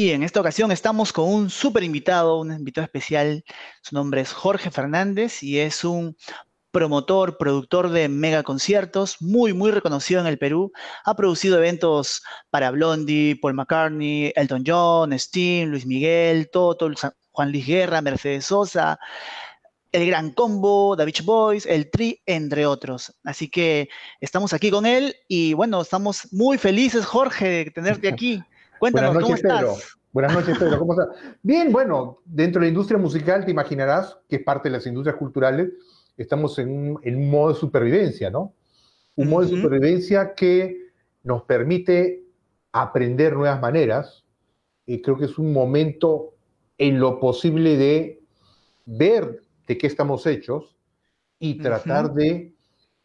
Y en esta ocasión estamos con un súper invitado, un invitado especial. Su nombre es Jorge Fernández y es un promotor, productor de mega conciertos, muy, muy reconocido en el Perú. Ha producido eventos para Blondie, Paul McCartney, Elton John, Sting, Luis Miguel, Toto, Juan Luis Guerra, Mercedes Sosa, El Gran Combo, The Beach Boys, El Tri, entre otros. Así que estamos aquí con él y bueno, estamos muy felices, Jorge, de tenerte aquí. Cuéntanos, ¿cómo estás? Buenas noches, Pedro. ¿Cómo estás? Bien, bueno, dentro de la industria musical te imaginarás que es parte de las industrias culturales estamos en un, modo de supervivencia, ¿no? Un modo de supervivencia que nos permite aprender nuevas maneras. Y creo que es un momento en lo posible de ver de qué estamos hechos y tratar de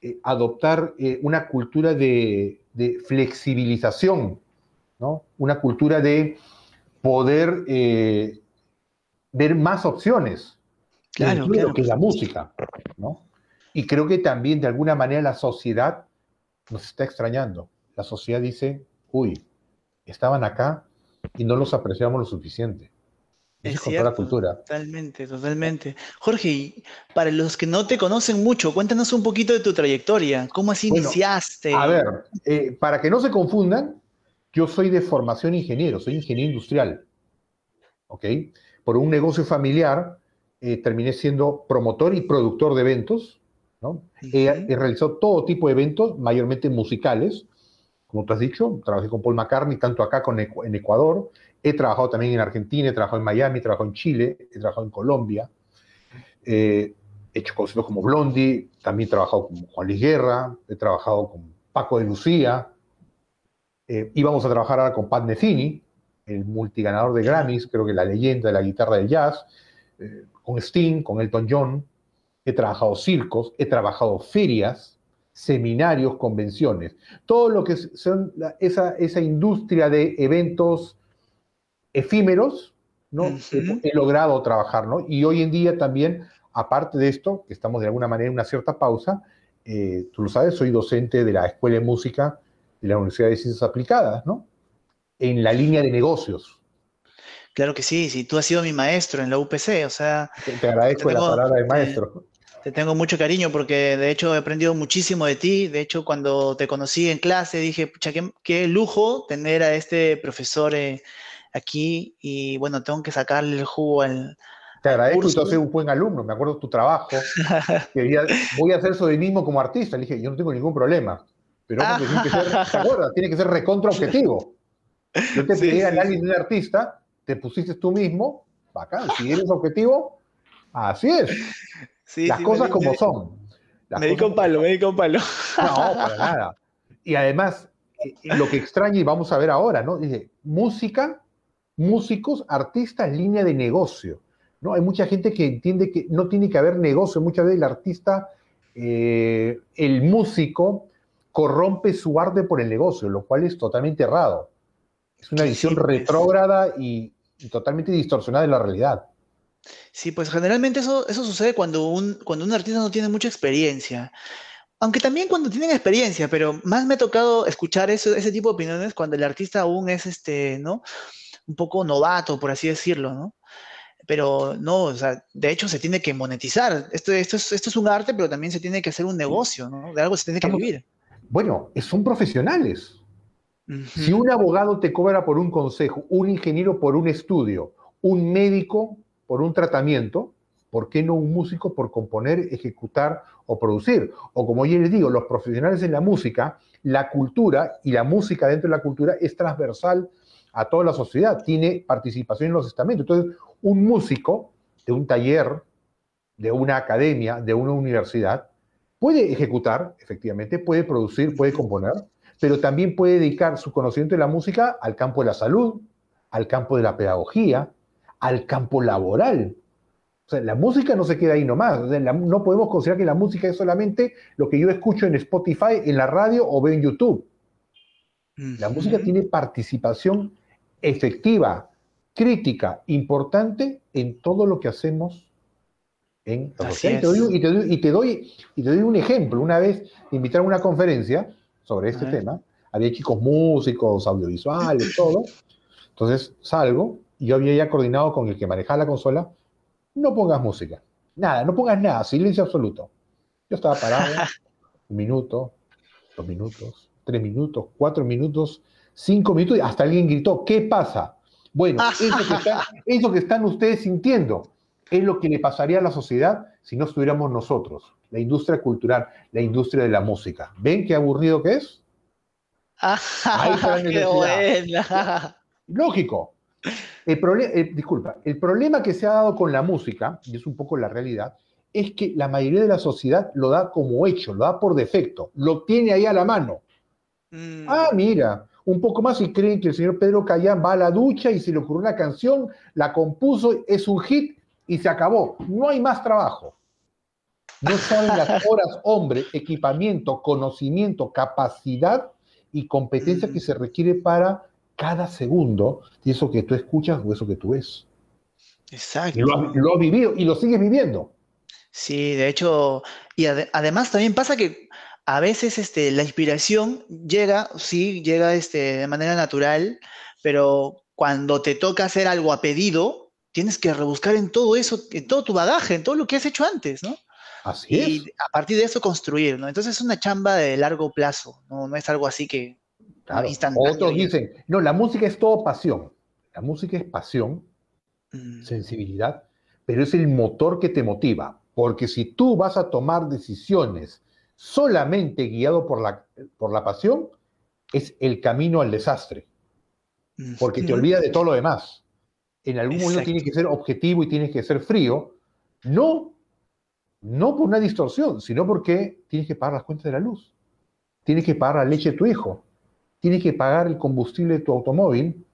eh, adoptar eh, una cultura de, flexibilización, ¿no? Una cultura de poder eh, ver más opciones claro, claro. que es la música, ¿no? Y creo que también de alguna manera la sociedad nos está extrañando. La sociedad dice, uy, estaban acá y no los apreciamos lo suficiente. Es cierto, la cultura. Totalmente, totalmente. Jorge, para los que no te conocen mucho, cuéntanos un poquito de tu trayectoria. ¿Cómo así iniciaste? A ver, eh, para que no se confundan, yo soy de formación ingeniero, soy ingeniero industrial. ¿Ok? Por un negocio familiar, eh, terminé siendo promotor y productor de eventos. ¿no? he, realizado todo tipo de eventos, mayormente musicales. Como tú has dicho, trabajé con Paul McCartney, tanto acá como en Ecuador. He trabajado también en Argentina, he trabajado en Miami, he trabajado en Chile, he trabajado en Colombia. Eh, he hecho conciertos como Blondie, también he trabajado con Juan Luis Guerra, he trabajado con Paco de Lucía. Eh, íbamos a trabajar ahora con Pat Metheny, el multiganador de Grammys, creo que la leyenda de la guitarra del jazz. Eh, con Sting, con Elton John, he trabajado circos, he trabajado ferias, seminarios, convenciones, todo lo que son esa, esa industria de eventos efímeros, ¿no? he, logrado trabajar, ¿no? Y hoy en día también, aparte de esto, que estamos de alguna manera en una cierta pausa, eh, tú lo sabes, soy docente de la Escuela de Música de la Universidad de Ciencias Aplicadas, ¿no? En la línea de negocios. Claro que sí, sí, tú has sido mi maestro en la UPC, o sea... Te agradezco la palabra de maestro. Te, tengo mucho cariño porque de hecho he aprendido muchísimo de ti. De hecho, cuando te conocí en clase dije, pucha, qué, lujo tener a este profesor eh, aquí y bueno, tengo que sacarle el jugo al... Te agradezco, tú has sido un buen alumno, me acuerdo de tu trabajo. voy a hacer mismo como artista. Le dije, yo no tengo ningún problema. Pero tiene que ser, Tiene que ser recontra objetivo. Yo te pedí análisis de un artista te pusiste tú mismo, bacán, si eres objetivo, así es. Las cosas como son. me di con palo, me di con palo. No, para nada. Y además, eh, eh, lo que extraña, y vamos a ver ahora, ¿no? Dice, música, músicos, artistas, línea de negocio. ¿no? Hay mucha gente que entiende que no tiene que haber negocio. Muchas veces el artista, eh, el músico, corrompe su arte por el negocio, lo cual es totalmente errado. Es una visión retrógrada y, totalmente distorsionada de la realidad. Sí, pues generalmente eso, eso sucede cuando un, cuando un artista no tiene mucha experiencia. Aunque también cuando tienen experiencia, pero más me ha tocado escuchar ese tipo de opiniones cuando el artista aún es este, ¿no? Un poco novato, por así decirlo, ¿no? Pero no, o sea, de hecho se tiene que monetizar. Esto, esto, es, esto es un arte, pero también se tiene que hacer un negocio, ¿no? De algo se tiene que vivir. Bueno, son profesionales. Si un abogado te cobra por un consejo, un ingeniero por un estudio, un médico por un tratamiento, ¿por qué no un músico por componer, ejecutar o producir? O como yo les digo, los profesionales en la música, la cultura y la música dentro de la cultura es transversal a toda la sociedad, tiene participación en los estamentos. Entonces, un músico de un taller, de una academia, de una universidad, puede ejecutar, efectivamente, puede producir, puede componer, pero también puede dedicar su conocimiento de la música al campo de la salud, al campo de la pedagogía, al campo laboral. O sea, la música no se queda ahí nomás. no podemos considerar que la música es solamente lo que yo escucho en Spotify, en la radio o veo en YouTube. La música tiene participación efectiva, crítica, importante en todo lo que hacemos en la sociedad. Y te, doy, y te doy un ejemplo. Una vez me invitaron a una conferencia sobre este tema. Había chicos músicos, audiovisuales, todo. Entonces salgo y yo había ya coordinado con el que manejaba la consola, no pongas música, nada, no pongas nada, silencio absoluto. Yo estaba parado, un minuto, dos minutos, tres minutos, cuatro minutos, cinco minutos, y hasta alguien gritó, ¿qué pasa? Bueno, eso que, eso que están ustedes sintiendo es lo que le pasaría a la sociedad si no estuviéramos nosotros, la industria cultural, la industria de la música. ¿Ven qué aburrido que es? qué buena. Lógico. El eh, disculpa, el problema que se ha dado con la música, y es un poco la realidad, es que la mayoría de la sociedad lo da como hecho, lo da por defecto, lo tiene ahí a la mano. Mm. Ah, mira, un poco más y creen que el señor Pedro Cayán va a la ducha y se le ocurrió una canción, la compuso, es un hit y se acabó. No hay más trabajo. No saben las horas, hombre, equipamiento, conocimiento, capacidad y competencia que se requiere para cada segundo de eso que tú escuchas o eso que tú ves. Exacto. Lo, has vivido y lo sigues viviendo. Sí, de hecho, y además también pasa que a veces este, la inspiración llega, sí, llega este, de manera natural, pero cuando te toca hacer algo a pedido, tienes que rebuscar en todo eso, en todo tu bagaje, en todo lo que has hecho antes, ¿no? Así y a partir de eso construir, ¿no? Entonces es una chamba de largo plazo, no, no es algo así que claro. Otros dicen, no, la música es todo pasión. La música es pasión, mm. sensibilidad, pero es el motor que te motiva. Porque si tú vas a tomar decisiones solamente guiado por la, por la pasión, es el camino al desastre. Porque te olvidas de todo lo demás. En algún momento tienes que ser objetivo y tienes que ser frío. No, no por una distorsión, sino porque tienes que pagar las cuentas de la luz. Tienes que pagar la leche de tu hijo. Tienes que pagar el combustible de tu automóvil,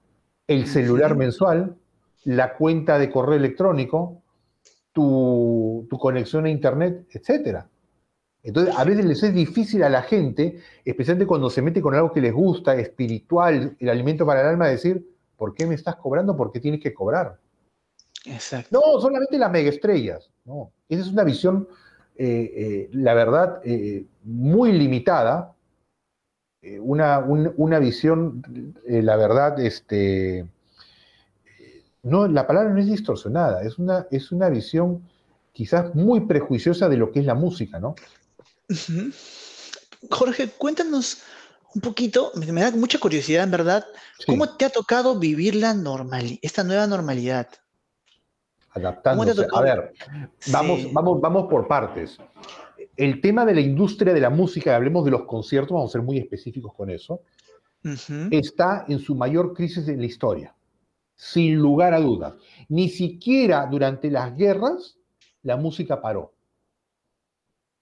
el celular mensual, la cuenta de correo electrónico, tu, conexión a Internet, etc. Entonces, a veces les es difícil a la gente, especialmente cuando se mete con algo que les gusta, espiritual, el alimento para el alma, decir, ¿por qué me estás cobrando? ¿Por qué tienes que cobrar? Exacto. No, solamente las megaestrellas. No, esa es una visión, eh, eh, la verdad, eh, muy limitada. Una, una, visión, la verdad, este, no, la palabra no es distorsionada, es una, es una visión quizás muy prejuiciosa de lo que es la música, ¿no? Jorge, cuéntanos un poquito, me, da mucha curiosidad en verdad, ¿cómo te ha tocado vivir la normal, esta nueva normalidad? Adaptándose. A ver, vamos, vamos, vamos por partes. El tema de la industria de la música, hablemos de los conciertos, vamos a ser muy específicos con eso, está en su mayor crisis en la historia sin lugar a dudas. Ni siquiera durante las guerras la música paró.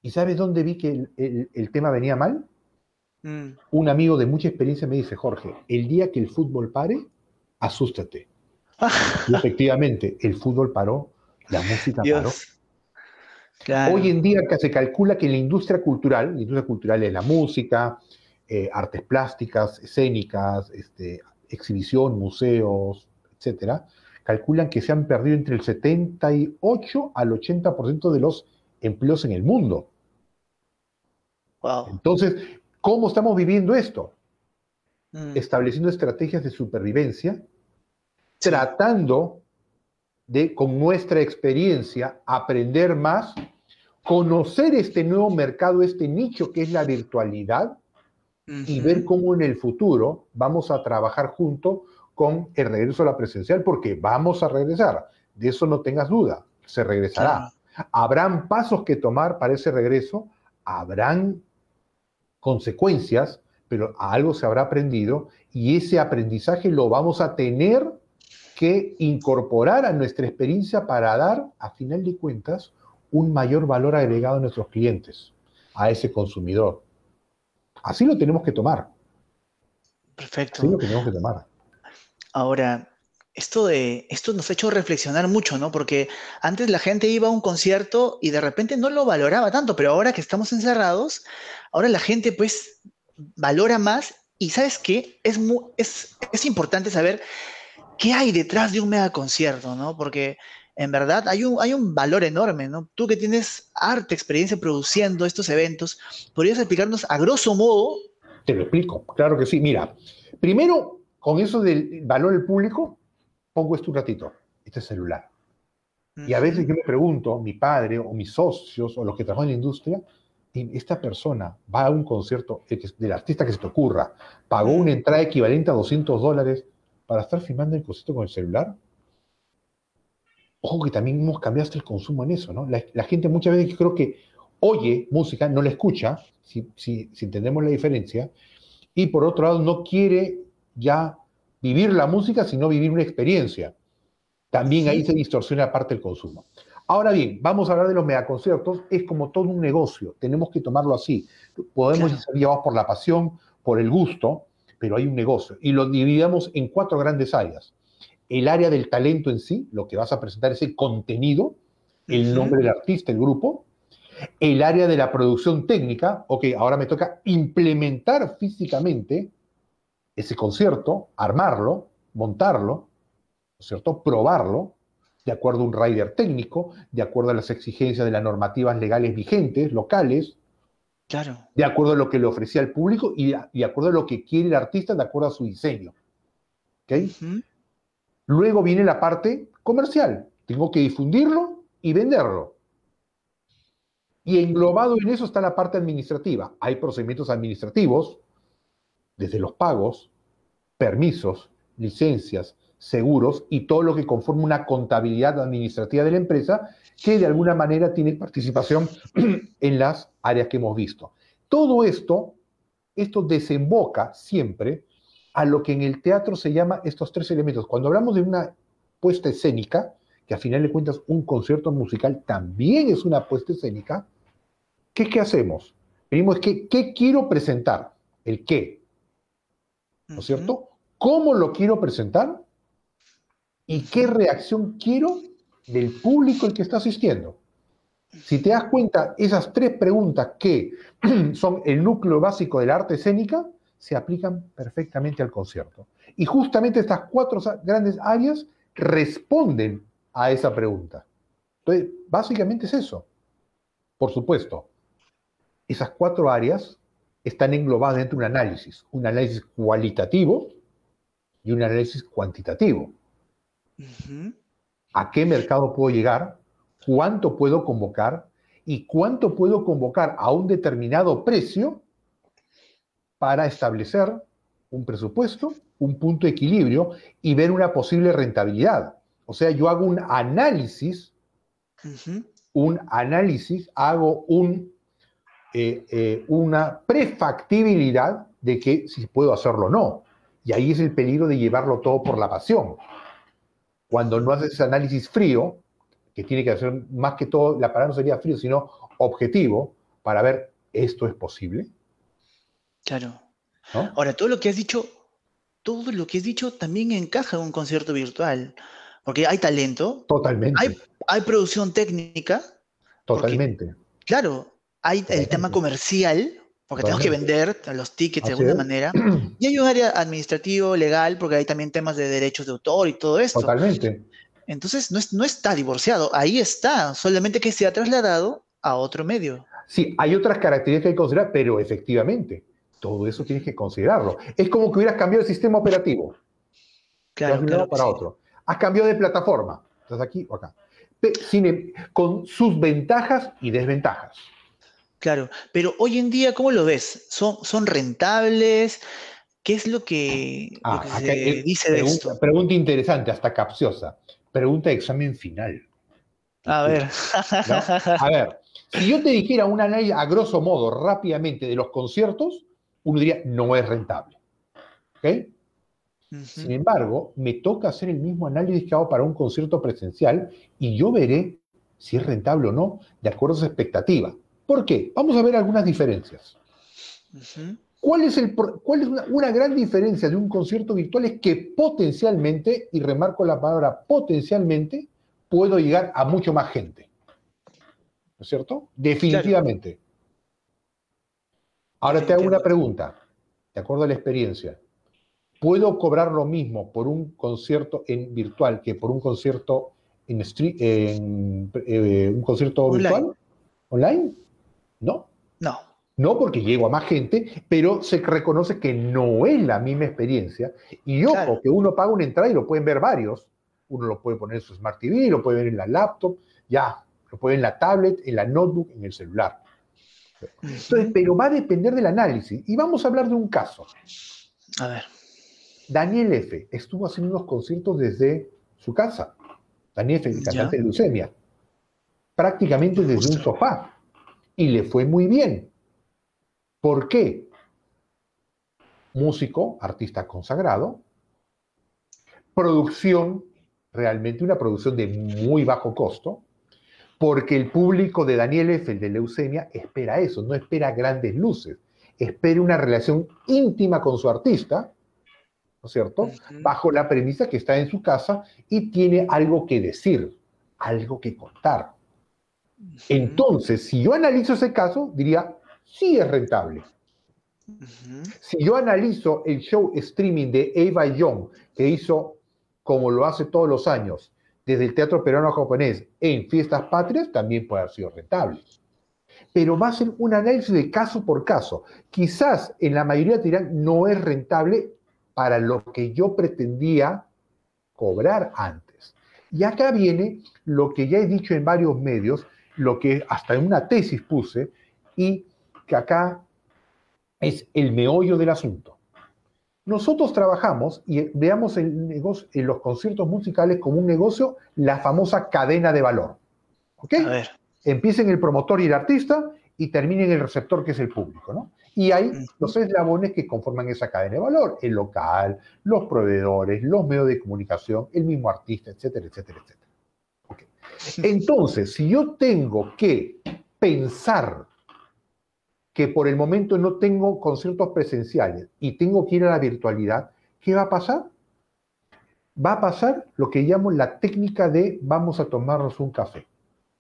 ¿Y sabes dónde vi que el, tema venía mal? Mm. Un amigo de mucha experiencia me dice, Jorge, el día que el fútbol pare, asústate. y efectivamente, el fútbol paró, la música paró. Hoy en día se calcula que en la industria cultural, la industria cultural es la música, eh, artes plásticas, escénicas, este, exhibición, museos, etcétera, calculan que se han perdido entre el 78 al 80% de los empleos en el mundo. Entonces, ¿cómo estamos viviendo esto? Mm. Estableciendo estrategias de supervivencia, tratando de, con nuestra experiencia, aprender más, conocer este nuevo mercado, este nicho que es la virtualidad, y ver cómo en el futuro vamos a trabajar juntos con el regreso a la presencial, porque vamos a regresar, de eso no tengas duda, se regresará. Habrán pasos que tomar para ese regreso, habrán consecuencias, pero a algo se habrá aprendido y ese aprendizaje lo vamos a tener que incorporar a nuestra experiencia para dar, a final de cuentas, un mayor valor agregado a nuestros clientes, a ese consumidor. Así lo tenemos que tomar. Perfecto. Así lo tenemos que tomar. Ahora, esto de esto nos ha hecho reflexionar mucho, ¿no? Porque antes la gente iba a un concierto y de repente no lo valoraba tanto, pero ahora que estamos encerrados, ahora la gente pues valora más y ¿sabes qué? Es, es, es importante saber qué hay detrás de un mega concierto, ¿no? Porque en verdad hay un, hay un valor enorme, ¿no? Tú que tienes arte, experiencia produciendo estos eventos, ¿podrías explicarnos a grosso modo? Te lo explico, claro que sí. Mira, primero con eso del valor del público, pongo esto un ratito, este celular. Y a veces yo me pregunto, mi padre o mis socios o los que trabajan en la industria, esta persona va a un concierto del artista que se te ocurra, pagó una entrada equivalente a 200 dólares para estar filmando el concierto con el celular. Ojo que también hemos cambiado el consumo en eso, ¿no? La, gente muchas veces creo que oye música, no la escucha, si, si, entendemos la diferencia, y por otro lado no quiere ya vivir la música, sino vivir una experiencia. También ahí se distorsiona parte del consumo. Ahora bien, vamos a hablar de los megaconciertos. Es como todo un negocio, tenemos que tomarlo así. Podemos ser llevados por la pasión, por el gusto, pero hay un negocio. Y lo dividamos en cuatro grandes áreas. El área del talento en sí, lo que vas a presentar es el contenido, el nombre del artista, el grupo. El área de la producción técnica, ok, ahora me toca implementar físicamente ese concierto, armarlo, montarlo, ¿no es cierto? Probarlo, de acuerdo a un rider técnico, de acuerdo a las exigencias de las normativas legales vigentes, locales, claro. de acuerdo a lo que le ofrecía al público y de, acuerdo a lo que quiere el artista, de acuerdo a su diseño. ¿Okay? Luego viene la parte comercial. Tengo que difundirlo y venderlo. Y englobado en eso está la parte administrativa. Hay procedimientos administrativos, desde los pagos, permisos, licencias, seguros y todo lo que conforma una contabilidad administrativa de la empresa que de alguna manera tiene participación en las áreas que hemos visto. Todo esto, esto desemboca siempre a lo que en el teatro se llama estos tres elementos. Cuando hablamos de una puesta escénica, que a final de cuentas un concierto musical también es una puesta escénica, ¿qué, qué hacemos? Venimos, ¿qué, ¿qué quiero presentar? El qué. ¿No es cierto? ¿Cómo lo quiero presentar? y qué reacción quiero del público el que está asistiendo. Si te das cuenta, esas tres preguntas que son el núcleo básico de la arte escénica, se aplican perfectamente al concierto. Y justamente estas cuatro grandes áreas responden a esa pregunta. Entonces, básicamente es eso. Por supuesto, esas cuatro áreas están englobadas dentro de un análisis, un análisis cualitativo y un análisis cuantitativo. ¿A qué mercado puedo llegar? ¿Cuánto puedo convocar? ¿Y cuánto puedo convocar a un determinado precio para establecer un presupuesto, un punto de equilibrio y ver una posible rentabilidad? O sea, yo hago un análisis, un análisis, hago un, eh, eh, una prefactibilidad de que si puedo hacerlo o no. Y ahí es el peligro de llevarlo todo por la pasión cuando no haces ese análisis frío, que tiene que hacer más que todo, la palabra no sería frío, sino objetivo, para ver esto es posible. Claro. Ahora, todo lo que has dicho, todo lo que has dicho también encaja en un concierto virtual, porque hay talento. Totalmente. Hay, producción técnica. Totalmente. claro, hay el tema comercial, porque tenemos que vender los tickets de alguna manera. Y hay un área administrativo, legal, porque hay también temas de derechos de autor y todo esto. Totalmente. Entonces, no, no está divorciado, ahí está, solamente que se ha trasladado a otro medio. Sí, hay otras características que hay que considerar, pero efectivamente, todo eso tienes que considerarlo. Es como que hubieras cambiado el sistema operativo. Claro, claro para otro. Has cambiado de plataforma. Estás aquí o acá. Em, con sus ventajas y desventajas. Claro, pero hoy en día, ¿cómo lo ves? ¿Son, son rentables? ¿Qué es lo que, ah, se dice de esto? Pregunta interesante, hasta capciosa. Pregunta de examen final. A ver. A ver, si yo te dijera un análisis a grosso modo, rápidamente, de los conciertos, uno diría, no es rentable. ¿Ok? Sin embargo, me toca hacer el mismo análisis que hago para un concierto presencial y yo veré si es rentable o no, de acuerdo a su expectativa. ¿Por qué? Vamos a ver algunas diferencias. ¿Cuál es, el, cuál es una, gran diferencia de un concierto virtual? Es que potencialmente, y remarco la palabra potencialmente, puedo llegar a mucho más gente. ¿No es cierto? Definitivamente. Ahora te hago una pregunta, de acuerdo a la experiencia. ¿Puedo cobrar lo mismo por un concierto en virtual que por un concierto en, en eh, un concierto virtual? ¿Online? No. No. No porque llego a más gente, pero se reconoce que no es la misma experiencia. Y ojo, que uno paga una entrada y lo pueden ver varios. Uno lo puede poner en su Smart TV, lo puede ver en la laptop, ya, lo puede ver en la tablet, en la notebook, en el celular. Entonces, pero va a depender del análisis. Y vamos a hablar de un caso. A ver. Daniel F. estuvo haciendo unos conciertos desde su casa. Daniel F., cantante de leucemia. Prácticamente desde un sofá. Y le fue muy bien. ¿Por qué? Músico, artista consagrado, producción, realmente una producción de muy bajo costo, porque el público de Daniel F., el de leucemia, espera eso, no espera grandes luces, espera una relación íntima con su artista, ¿no es cierto? Bajo la premisa que está en su casa y tiene algo que decir, algo que contar. Entonces, si yo analizo ese caso, diría, sí es rentable. Si yo analizo el show streaming de Eva Young, que hizo, como lo hace todos los años, desde el teatro peruano japonés en fiestas patrias, también puede haber sido rentable. Pero va a ser un análisis de caso por caso. Quizás en la mayoría dirán no es rentable para lo que yo pretendía cobrar antes. Y acá viene lo que ya he dicho en varios medios, lo que hasta en una tesis puse, y que acá es el meollo del asunto. Nosotros trabajamos y veamos el negocio, en los conciertos musicales como un negocio, la famosa cadena de valor. ¿Ok? A ver. Empieza en el promotor y el artista y termina en el receptor, que es el público, ¿no? Y hay los eslabones que conforman esa cadena de valor, el local, los proveedores, los medios de comunicación, el mismo artista, etcétera, etcétera, etcétera. Entonces, si yo tengo que pensar que por el momento no tengo conciertos presenciales y tengo que ir a la virtualidad, ¿qué va a pasar? Va a pasar lo que llamo la técnica de vamos a tomarnos un café.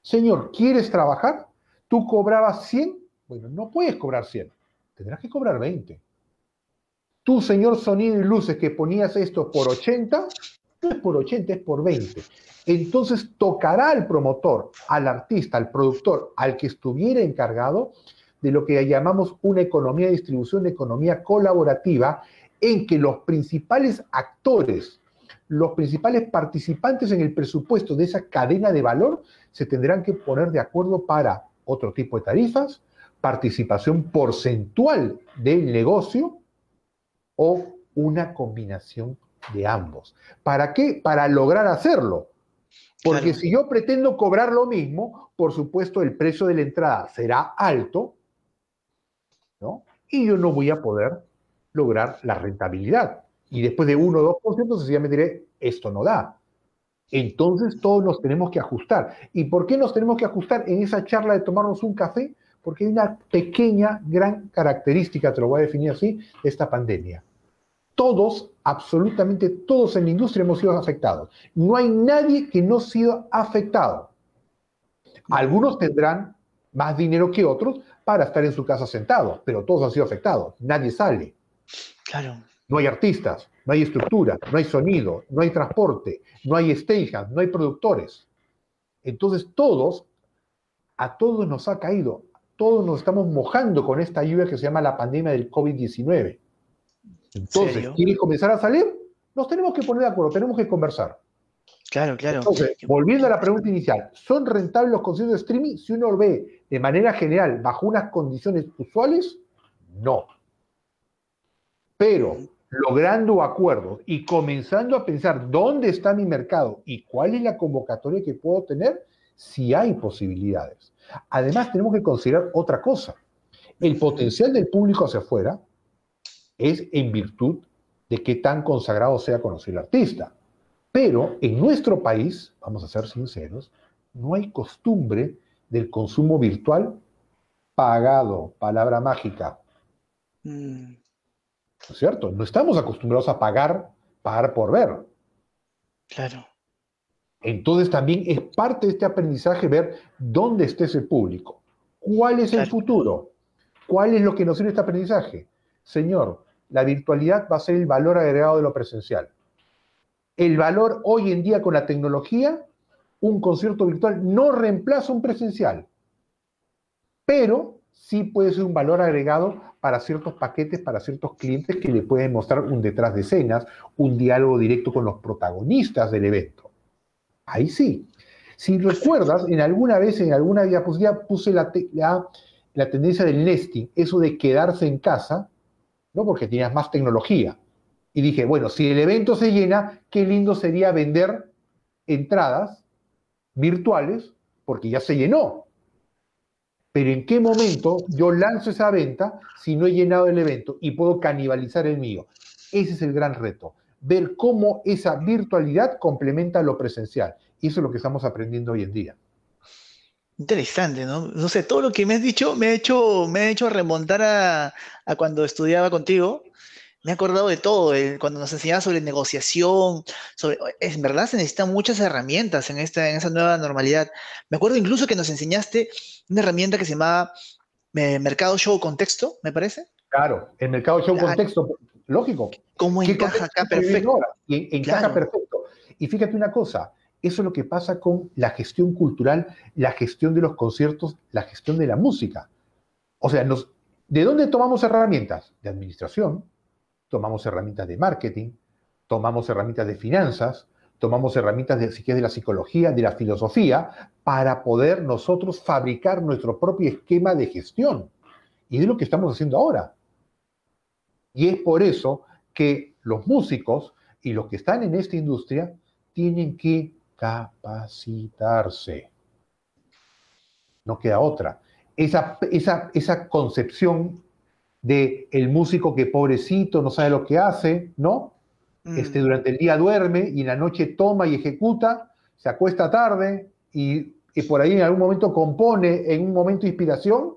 Señor, ¿quieres trabajar? Tú cobrabas 100, bueno, no puedes cobrar 100, tendrás que cobrar 20. Tú, señor sonido y luces, que ponías esto por 80, no es por 80, es por 20. Entonces tocará al promotor, al artista, al productor, al que estuviera encargado, de lo que llamamos una economía de distribución, una economía colaborativa, en que los principales actores, los principales participantes en el presupuesto de esa cadena de valor se tendrán que poner de acuerdo para otro tipo de tarifas, participación porcentual del negocio o una combinación de ambos. ¿Para qué? Para lograr hacerlo. Porque si yo pretendo cobrar lo mismo, por supuesto el precio de la entrada será alto y yo no voy a poder lograr la rentabilidad. Y después de 1 o 2%, sencillamente diré, esto no da. Entonces todos nos tenemos que ajustar. ¿Y por qué nos tenemos que ajustar en esa charla de tomarnos un café? Porque hay una pequeña, gran característica, te lo voy a definir así, de esta pandemia. Todos, absolutamente todos en la industria hemos sido afectados. No hay nadie que no ha sido afectado. Algunos tendrán más dinero que otros, para estar en su casa sentado, pero todos han sido afectados, nadie sale. Claro. No hay artistas, no hay estructura, no hay sonido, no hay transporte, no hay stagehands, no hay productores. Entonces todos, a todos nos ha caído, todos nos estamos mojando con esta lluvia que se llama la pandemia del COVID-19. Entonces, ¿quiere comenzar a salir? Nos tenemos que poner de acuerdo, tenemos que conversar. Claro, claro. Entonces, volviendo a la pregunta inicial, ¿son rentables los conciertos de streaming? Si uno lo ve de manera general, bajo unas condiciones usuales, no. Pero logrando acuerdos y comenzando a pensar dónde está mi mercado y cuál es la convocatoria que puedo tener, si hay posibilidades. Además, tenemos que considerar otra cosa. El potencial del público hacia afuera es en virtud de qué tan consagrado sea conocer el artista. Pero en nuestro país, vamos a ser sinceros, no hay costumbre del consumo virtual pagado, palabra mágica. Mm. ¿No es cierto? No estamos acostumbrados a pagar, pagar por ver. Claro. Entonces también es parte de este aprendizaje ver dónde está ese público. ¿Cuál es el futuro? ¿Cuál es lo que nos sirve este aprendizaje? Señor, la virtualidad va a ser el valor agregado de lo presencial el valor hoy en día con la tecnología, un concierto virtual no reemplaza un presencial, pero sí puede ser un valor agregado para ciertos paquetes, para ciertos clientes que le pueden mostrar un detrás de escenas, un diálogo directo con los protagonistas del evento. Ahí sí. Si recuerdas, en alguna vez, en alguna diapositiva, puse la, la, tendencia del nesting, eso de quedarse en casa, ¿no? porque tenías más tecnología. Y dije, bueno, si el evento se llena, qué lindo sería vender entradas virtuales, porque ya se llenó. Pero ¿en qué momento yo lanzo esa venta si no he llenado el evento y puedo canibalizar el mío? Ese es el gran reto, ver cómo esa virtualidad complementa lo presencial. Y eso es lo que estamos aprendiendo hoy en día. Interesante, ¿no? No sé, todo lo que me has dicho me ha hecho, me ha hecho remontar a, a cuando estudiaba contigo me he acordado de todo, cuando nos enseñaba sobre negociación, sobre, en verdad se necesitan muchas herramientas en, esta, en esa nueva normalidad. Me acuerdo incluso que nos enseñaste una herramienta que se llamaba eh, Mercado Show Contexto, me parece. Claro, el Mercado Show Contexto, lógico. ¿Cómo encaja acá perfecto? Encaja perfecto. Y fíjate una cosa, eso es lo que pasa con la gestión cultural, la gestión de los conciertos, la gestión de la música. O sea, ¿de dónde tomamos herramientas? De administración, tomamos herramientas de marketing, tomamos herramientas de finanzas, tomamos herramientas de, de la psicología, de la filosofía, para poder nosotros fabricar nuestro propio esquema de gestión. Y es lo que estamos haciendo ahora. Y es por eso que los músicos y los que están en esta industria tienen que capacitarse. No queda otra. Esa, esa, esa concepción de el músico que pobrecito no sabe lo que hace, ¿no? Mm. Este, durante el día duerme y en la noche toma y ejecuta, se acuesta tarde y, por ahí en algún momento compone en un momento de inspiración.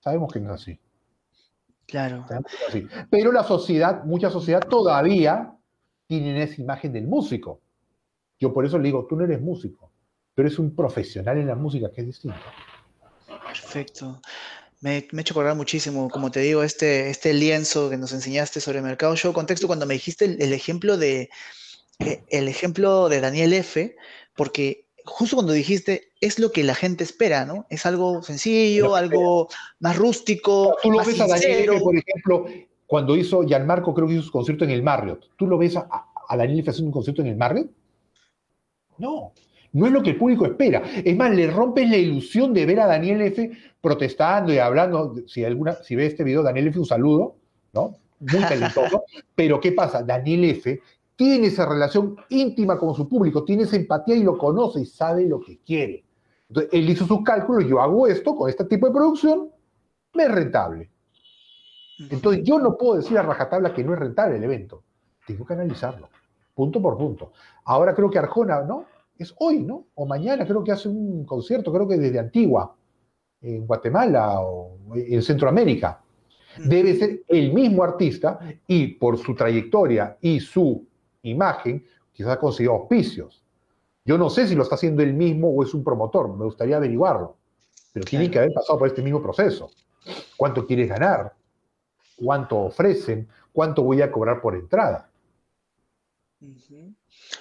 Sabemos que no es así. Claro. Pero la sociedad, mucha sociedad todavía tienen esa imagen del músico. Yo por eso le digo, tú no eres músico, pero eres un profesional en la música, que es distinto. Perfecto. Me, me, ha hecho acordar muchísimo, como te digo, este, este lienzo que nos enseñaste sobre el Mercado Show Contexto, cuando me dijiste el, ejemplo de eh, el ejemplo de Daniel F., porque justo cuando dijiste es lo que la gente espera, ¿no? Es algo sencillo, algo más rústico. Tú lo ves a Daniel F., por ejemplo, cuando hizo Gianmarco, creo que hizo su concierto en el Marriott. ¿Tú lo ves a, a Daniel F. haciendo un concierto en el Marriott? No. No es lo que el público espera. Es más, le rompes la ilusión de ver a Daniel F. protestando y hablando. Si, alguna, si ve este video, Daniel F. un saludo, ¿no? Muy talentoso. Pero ¿qué pasa? Daniel F. tiene esa relación íntima con su público, tiene esa empatía y lo conoce y sabe lo que quiere. Entonces, él hizo sus cálculos, yo hago esto con este tipo de producción, me es rentable. Entonces, yo no puedo decir a rajatabla que no es rentable el evento. Tengo que analizarlo, punto por punto. Ahora creo que Arjona, ¿no? es hoy, ¿no? O mañana creo que hace un concierto, creo que desde Antigua, en Guatemala o en Centroamérica. Mm. Debe ser el mismo artista y por su trayectoria y su imagen, quizás ha conseguido auspicios. Yo no sé si lo está haciendo él mismo o es un promotor, me gustaría averiguarlo. Pero tiene que haber pasado por este mismo proceso. ¿Cuánto quieres ganar? ¿Cuánto ofrecen? ¿Cuánto voy a cobrar por entrada?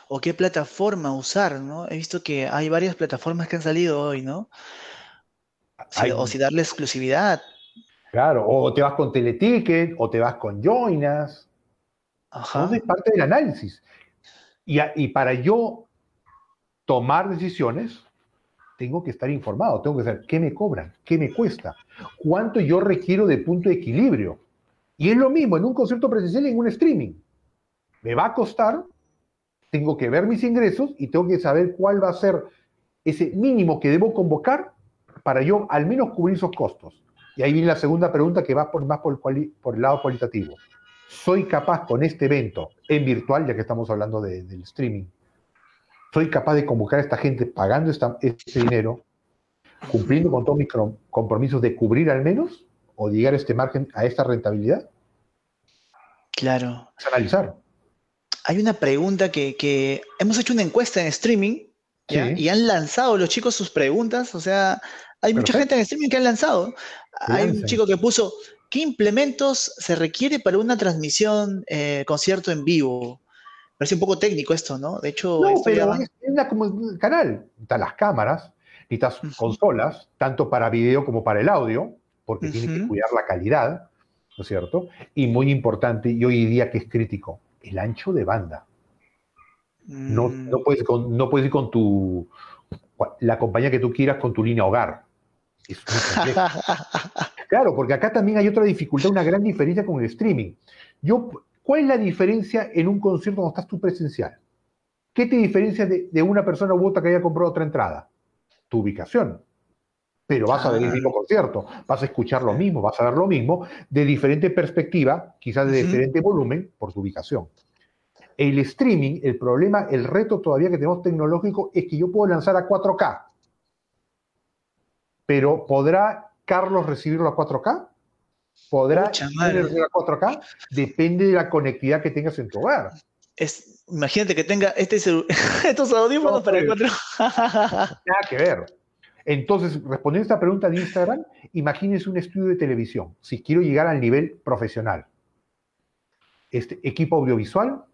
O qué plataforma usar, ¿no? He visto que hay varias plataformas que han salido hoy, ¿no? o si darle exclusividad. Claro, o te vas con Teleticket, o te vas con Joinas. Ajá. es parte del análisis. Y, y para yo tomar decisiones, tengo que estar informado, tengo que saber qué me cobran, qué me cuesta, cuánto yo requiero de punto de equilibrio. Y es lo mismo en un concierto presencial y en un streaming. Me va a costar tengo que ver mis ingresos y tengo que saber cuál va a ser ese mínimo que debo convocar para yo al menos cubrir esos costos. Y ahí viene la segunda pregunta que va por, más por el, por el lado cualitativo. ¿Soy capaz con este evento en virtual, ya que estamos hablando del streaming, soy capaz de convocar a esta gente pagando esta, este dinero, cumpliendo con todos mis compromisos de cubrir al menos o llegar a este margen, a esta rentabilidad? Claro. Es analizar hay una pregunta que, hemos hecho una encuesta en streaming y han lanzado los chicos sus preguntas. O sea, hay mucha gente en streaming que han lanzado. Hay un chico que puso, ¿qué implementos se requiere para una transmisión eh, concierto en vivo? Parece un poco técnico esto, ¿no? De hecho, no, pero es, como un canal. Están las cámaras, necesitas consolas, tanto para video como para el audio, porque tienes que cuidar la calidad, ¿no es cierto? Y muy importante, y hoy día que es crítico, el ancho de banda. No, mm. no, puedes no puedes ir con tu, la compañía que tú quieras con tu línea hogar. claro, porque acá también hay otra dificultad, una gran diferencia con el streaming. Yo, ¿Cuál es la diferencia en un concierto cuando estás tú presencial? ¿Qué te diferencia de, una persona u otra que haya comprado otra entrada? Tu ubicación. Pero vas a ver el mismo concierto, vas a escuchar lo mismo, vas a ver lo mismo, de diferente perspectiva, quizás de diferente volumen, por tu ubicación. El streaming, el problema, el reto todavía que tenemos tecnológico es que yo puedo lanzar a 4K, pero ¿podrá Carlos recibirlo a 4K? ¿Podrá recibirlo a 4K? Depende de la conectividad que tengas en tu hogar. Es, imagínate que tenga este, estos audífonos para el 4 Nada que ver. Entonces, respondiendo a esta pregunta de Instagram, imagínense un estudio de televisión, si quiero llegar al nivel profesional. Este equipo audiovisual, ¿no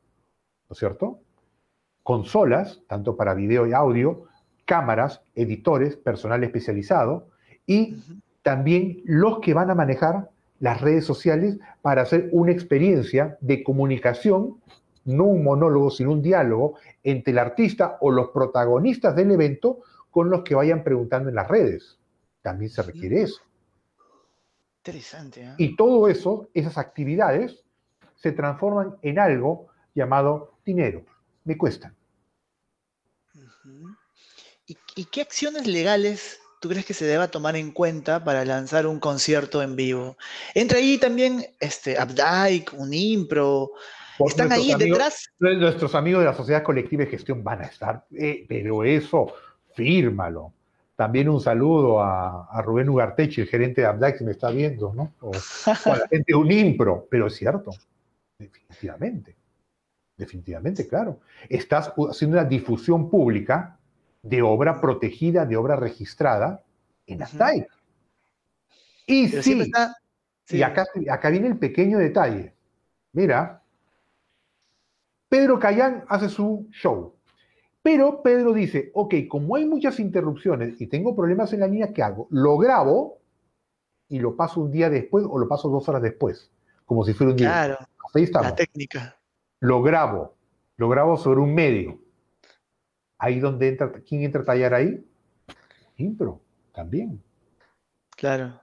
es cierto? Consolas, tanto para video y audio, cámaras, editores, personal especializado y también los que van a manejar las redes sociales para hacer una experiencia de comunicación, no un monólogo, sino un diálogo entre el artista o los protagonistas del evento con los que vayan preguntando en las redes. También se requiere eso. Interesante. ¿eh? Y todo eso, esas actividades, se transforman en algo llamado dinero. Me cuestan. ¿Y, qué acciones legales tú crees que se deba tomar en cuenta para lanzar un concierto en vivo? Entra ahí también este, Updike, Unimpro. ¿Están ahí detrás? Nuestros amigos de la Sociedad Colectiva de Gestión van a estar, eh, pero eso, fírmalo. También un saludo a, Rubén Ugartechi, el gerente de Updike, si me está viendo, ¿no? O, a la gente de Unimpro, pero es cierto, definitivamente. Definitivamente, claro. Estás haciendo una difusión pública de obra protegida, de obra registrada en Updike. Y sí, y acá, acá viene el pequeño detalle. Mira, Pedro Cayán hace su show. Pero Pedro dice, ok, como hay muchas interrupciones y tengo problemas en la línea, ¿qué hago? Lo grabo y lo paso un día después o lo paso dos horas después, como si fuera un día. Claro, ahí estamos. la técnica. Lo grabo, lo grabo sobre un medio. Ahí donde entra, ¿quién entra a tallar ahí? Impro, también. Claro.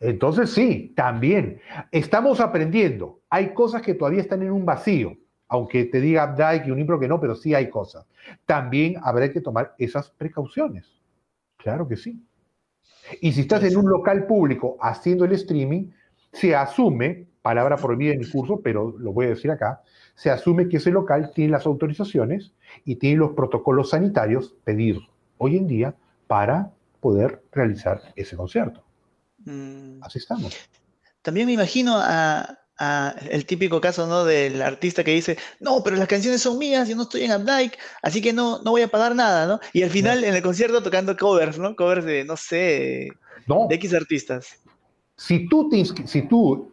Entonces sí, también. Estamos aprendiendo. Hay cosas que todavía están en un vacío, aunque te diga Abdai y un impro que no, pero sí hay cosas. También habrá que tomar esas precauciones. Claro que sí. Y si estás en un local público haciendo el streaming, se asume, palabra prohibida en mi curso, pero lo voy a decir acá, se asume que ese local tiene las autorizaciones y tiene los protocolos sanitarios pedidos hoy en día para poder realizar ese concierto. Mm. Así estamos. También me imagino a, el típico caso ¿no? del artista que dice, no, pero las canciones son mías, yo no estoy en Updike, así que no, no voy a pagar nada, ¿no? Y al final en el concierto tocando covers, ¿no? Covers de, no sé, de X artistas. Si tú, te, si tú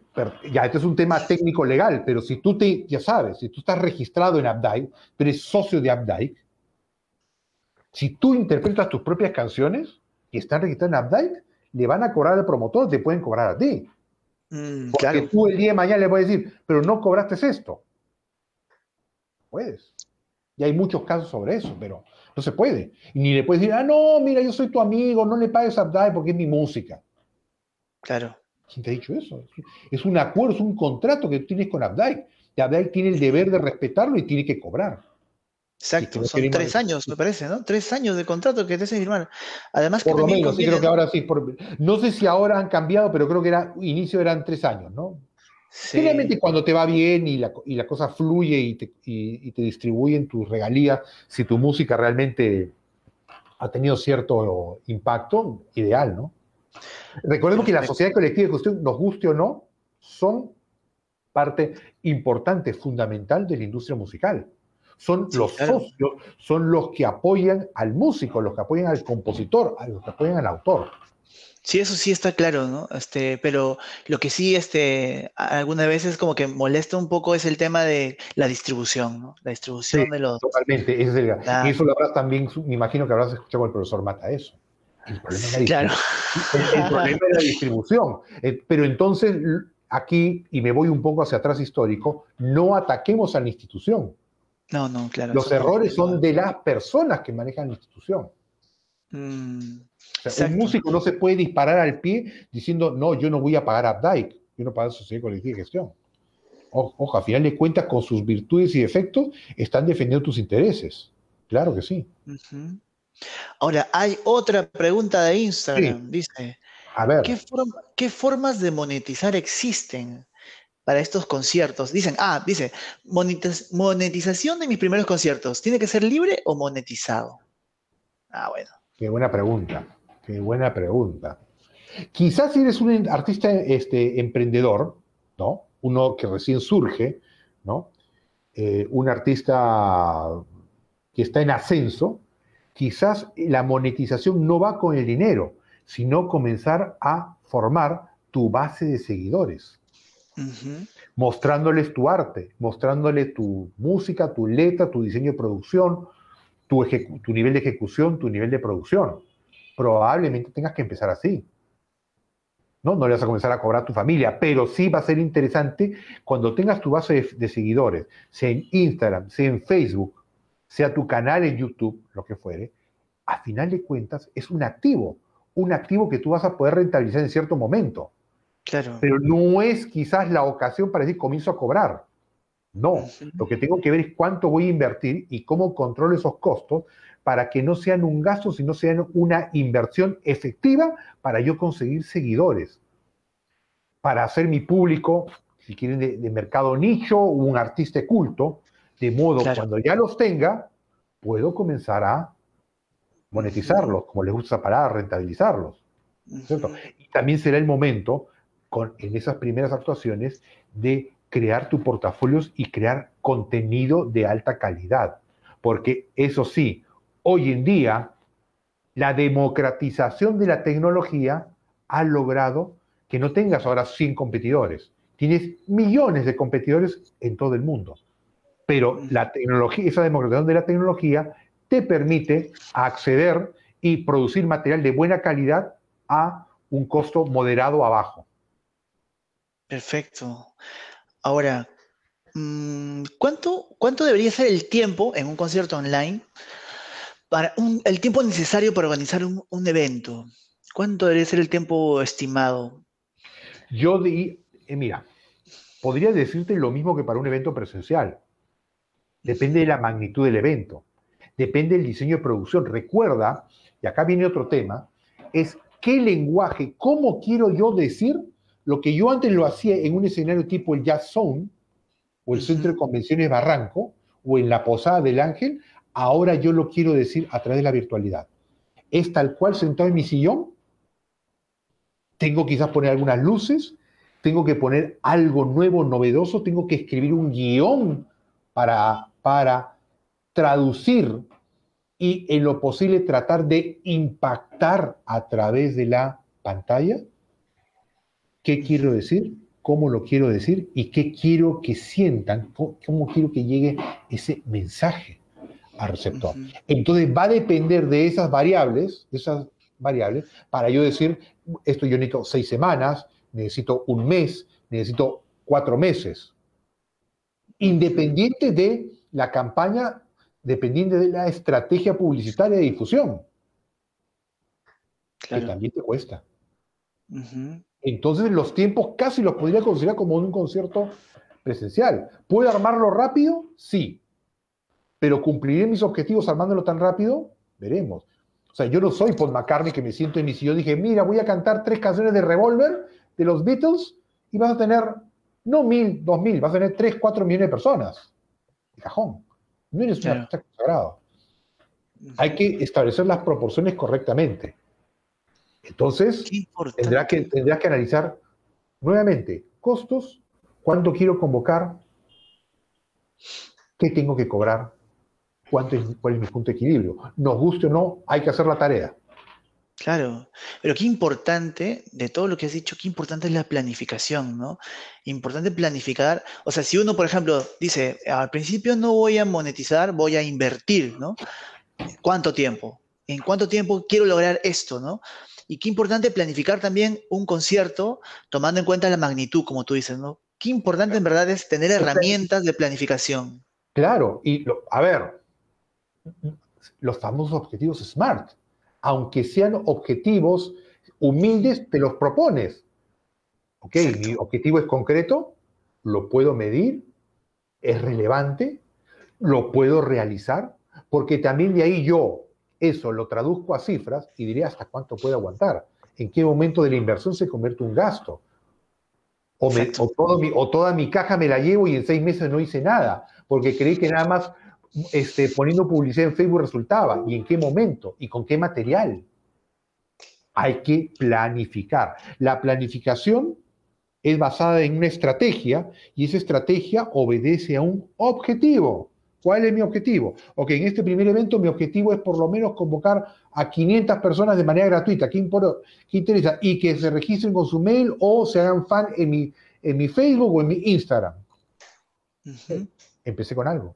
ya este es un tema técnico legal, pero si tú te, ya sabes, si tú estás registrado en Updike, pero eres socio de Updike, si tú interpretas tus propias canciones y están registradas en Updike, le van a cobrar al promotor, te pueden cobrar a ti. Mm, Porque tú el día de mañana le a decir, pero no cobraste esto. Puedes. Y hay muchos casos sobre eso, pero no se puede. Ni le puedes decir, ah, no, mira, yo soy tu amigo, no le pagues a Updike porque es mi música. Claro. ¿Quién te ha dicho eso? Es un acuerdo, es un contrato que tú tienes con Abdai. Y Abdai tiene el deber de respetarlo y tiene que cobrar. Exacto, son tres años, me parece, ¿no? Tres años de contrato que te hace firmar. Además que por lo menos, sí, creo que ahora sí. no sé si ahora han cambiado, pero creo que era inicio eran tres años, ¿no? Sí. Generalmente cuando te va bien y la, y la cosa fluye y te, y te, distribuyen tus regalías, si tu música realmente ha tenido cierto impacto, ideal, ¿no? Recordemos que la sociedad colectiva de gestión, nos guste o no, son parte importante, fundamental de la industria musical. Son los socios, son los que apoyan al músico, los que apoyan al compositor, a los que apoyan al autor. Sí, eso sí está claro, ¿no? Este, pero lo que sí, este, algunas veces como que molesta un poco es el tema de la distribución, ¿no? La distribución de los. Totalmente, es el, y eso lo habrás también, me imagino que habrás escuchado con el profesor Mata eso. El problema es la distribución. El, problema es la distribución. Eh, pero entonces, aquí, y me voy un poco hacia atrás histórico, no ataquemos a la institución. No, no, claro. Los errores son de las personas que manejan la institución. Mm, un músico no se puede disparar al pie diciendo, no, yo no voy a pagar a Updike, yo no pago a Sociedad Colectiva de Gestión. ojo, a final de cuentas, con sus virtudes y defectos, están defendiendo tus intereses. Claro que sí. Ahora, hay otra pregunta de Instagram. Dice, a ver. ¿qué, formas de monetizar existen para estos conciertos? Dicen, ah, dice, monetización de mis primeros conciertos, ¿tiene que ser libre o monetizado? Ah, bueno. Qué buena pregunta, qué buena pregunta. Quizás si eres un artista este, emprendedor, ¿no? Uno que recién surge, ¿no? Eh, un artista que está en ascenso, quizás la monetización no va con el dinero, sino comenzar a formar tu base de seguidores, mostrándoles tu arte, mostrándoles tu música, tu letra, tu diseño de producción, tu, tu nivel de ejecución, tu nivel de producción. Probablemente tengas que empezar así. ¿no? No le vas a comenzar a cobrar a tu familia, pero sí va a ser interesante cuando tengas tu base de, de, seguidores, sea en Instagram, sea en Facebook, sea tu canal en YouTube, lo que fuere, a final de cuentas es un activo, un activo que tú vas a poder rentabilizar en cierto momento. Claro. Pero no es quizás la ocasión para decir comienzo a cobrar. No, lo que tengo que ver es cuánto voy a invertir y cómo controlo esos costos para que no sean un gasto, sino sean una inversión efectiva para yo conseguir seguidores, para hacer mi público, si quieren, de, mercado nicho o un artista culto, de modo que cuando ya los tenga, puedo comenzar a monetizarlos, como les gusta parar, rentabilizarlos. Y también será el momento, con, en esas primeras actuaciones, de crear tu portafolios y crear contenido de alta calidad. Porque eso sí, hoy en día, la democratización de la tecnología ha logrado que no tengas ahora 100 competidores. Tienes millones de competidores en todo el mundo. Pero la tecnología, esa democratización de la tecnología te permite acceder y producir material de buena calidad a un costo moderado abajo. Perfecto. Ahora, mm, ¿cuánto, ¿cuánto debería ser el tiempo en un concierto online? Para el tiempo necesario para organizar un, evento. ¿Cuánto debería ser el tiempo estimado? Yo di, eh, mira, podría decirte lo mismo que para un evento presencial. Depende de la magnitud del evento. Depende del diseño de producción. Recuerda, y acá viene otro tema, es qué lenguaje, cómo quiero yo decir lo que yo antes lo hacía en un escenario tipo el Jazz Zone o el Centro de Convenciones Barranco o en la Posada del Ángel, ahora yo lo quiero decir a través de la virtualidad. Es tal cual sentado en mi sillón. Tengo quizás poner algunas luces, tengo que poner algo nuevo, novedoso, tengo que escribir un guion para, para traducir y en lo posible tratar de impactar a través de la pantalla qué quiero decir, cómo lo quiero decir y qué quiero que sientan, cómo, quiero que llegue ese mensaje al receptor. Entonces va a depender de esas variables, de esas variables, para yo decir, esto yo necesito seis semanas, necesito un mes, necesito cuatro meses. Independiente de la campaña, dependiente de la estrategia publicitaria de difusión, que también te cuesta. Entonces los tiempos casi los podría considerar como un concierto presencial. ¿Puedo armarlo rápido? Sí. Pero ¿cumpliré mis objetivos armándolo tan rápido? Veremos. O sea, yo no soy Paul McCartney que me siento en mi sillón y dije, mira, voy a cantar tres canciones de Revolver de los Beatles y vas a tener, no mil, dos mil, vas a tener tres, cuatro millones de personas. De cajón. No eres un artista consagrado. Hay que establecer las proporciones correctamente. Entonces, tendrás que, tendrás que analizar nuevamente costos, cuánto quiero convocar, qué tengo que cobrar, cuánto es, cuál es mi punto de equilibrio. Nos guste o no, hay que hacer la tarea. Claro, pero qué importante, de todo lo que has dicho, qué importante es la planificación, ¿no? Importante planificar, o sea, si uno, por ejemplo, dice, al principio no voy a monetizar, voy a invertir, ¿no? ¿Cuánto tiempo? en cuánto tiempo quiero lograr esto, ¿no? Y qué importante planificar también un concierto tomando en cuenta la magnitud, como tú dices, ¿no? Qué importante en verdad es tener herramientas de planificación. Claro, y a ver, los famosos objetivos SMART, aunque sean objetivos humildes, te los propones. Ok, mi objetivo es concreto, lo puedo medir, es relevante, lo puedo realizar, porque también de ahí yo eso lo traduzco a cifras y diré hasta cuánto puede aguantar, en qué momento de la inversión se convierte un gasto. O, toda mi caja me la llevo y en seis meses no hice nada, porque creí que nada más este, poniendo publicidad en Facebook resultaba. ¿Y en qué momento? ¿Y con qué material? Hay que planificar. La planificación es basada en una estrategia y esa estrategia obedece a un objetivo. ¿Cuál es mi objetivo? Ok, en este primer evento mi objetivo es por lo menos convocar a 500 personas de manera gratuita. ¿Qué, interesa? Y que se registren con su mail o se hagan fan en mi, en mi Facebook o en mi Instagram. Empecé con algo.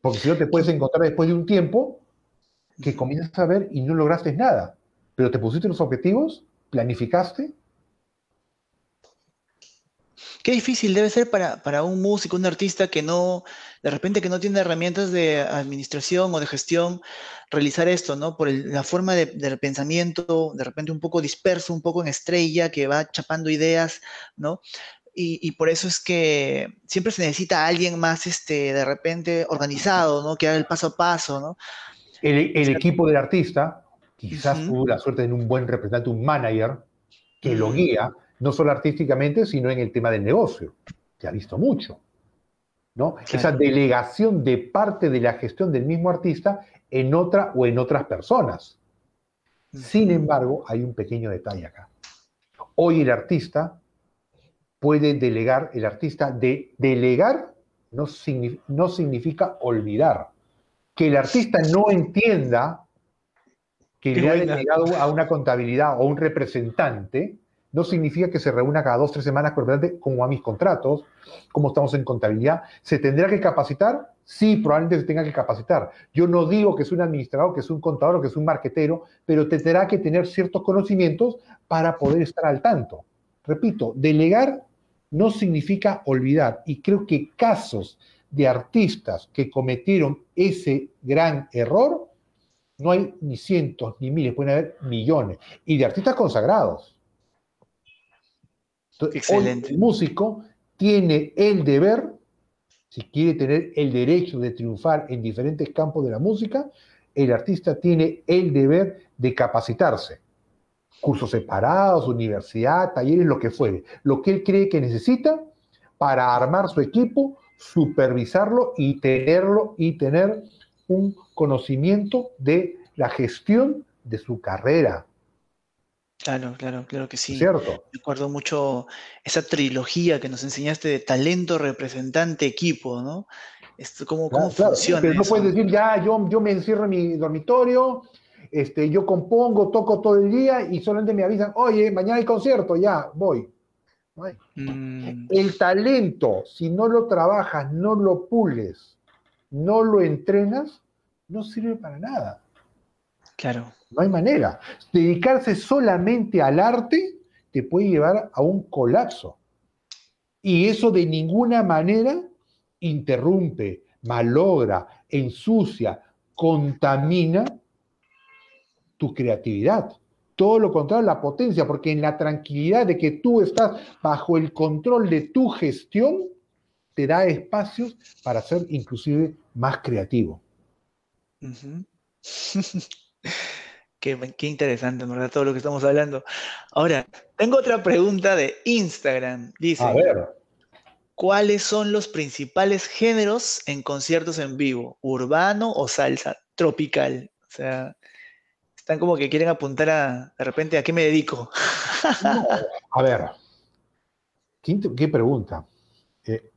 Porque si no te puedes encontrar después de un tiempo que comienzas a ver y no lograste nada. Pero te pusiste los objetivos, planificaste Qué difícil debe ser para, un músico, un artista que no, de repente que no tiene herramientas de administración o de gestión, realizar esto, ¿no? Por la forma de, del pensamiento, de repente un poco disperso, un poco en estrella, que va chapando ideas, ¿no? Y, por eso es que siempre se necesita alguien más, este, de repente, organizado, ¿no? Que haga el paso a paso, ¿no? El, equipo del artista, quizás tuvo la suerte de un buen representante, un manager, que lo guía, no solo artísticamente, sino en el tema del negocio, que ha visto mucho. ¿no? Esa delegación de parte de la gestión del mismo artista en otra o en otras personas. Sin embargo, hay un pequeño detalle acá. Hoy el artista puede delegar, el artista de delegar no, no significa olvidar. Que el artista no entienda que le ha delegado a una contabilidad o un representante, no significa que se reúna cada dos, tres semanas como a mis contratos, como estamos en contabilidad. ¿Se tendrá que capacitar? Sí, probablemente se tenga que capacitar. Yo no digo que es un administrador, que es un contador, que es un marquetero, pero tendrá que tener ciertos conocimientos para poder estar al tanto. Repito, delegar no significa olvidar. Y creo que casos de artistas que cometieron ese gran error, no hay ni cientos ni miles, pueden haber millones. Y de artistas consagrados Excelente. el músico tiene el deber, si quiere tener el derecho de triunfar en diferentes campos de la música, el artista tiene el deber de capacitarse. Cursos separados, universidad, talleres, lo que fuere. Lo que él cree que necesita para armar su equipo, supervisarlo y tenerlo y tener un conocimiento de la gestión de su carrera, Claro, claro, claro que sí. ¿Cierto? Recuerdo mucho esa trilogía que nos enseñaste de talento, representante, equipo, ¿no? Esto, ¿Cómo, cómo funciona? Pero no puedes decir, ya, yo, yo me encierro en mi dormitorio, este, yo compongo, toco todo el día y solamente me avisan, oye, mañana hay concierto, ya, voy. Mm. El talento, si no lo trabajas, no lo pules, no lo entrenas, no sirve para nada. Claro. No hay manera. Dedicarse solamente al arte te puede llevar a un colapso. Y eso de ninguna manera interrumpe, malogra, ensucia, contamina tu creatividad. Todo lo contrario, la potencia, porque en la tranquilidad de que tú estás bajo el control de tu gestión, te da espacios para ser inclusive más creativo. Qué, interesante, verdad, todo lo que estamos hablando. Ahora, tengo otra pregunta de Instagram. Dice, a ver. ¿cuáles son los principales géneros en conciertos en vivo? ¿Urbano o salsa? Tropical. O sea, están como que quieren apuntar a, de repente, ¿a qué me dedico? a ver, ¿qué, pregunta? Eh,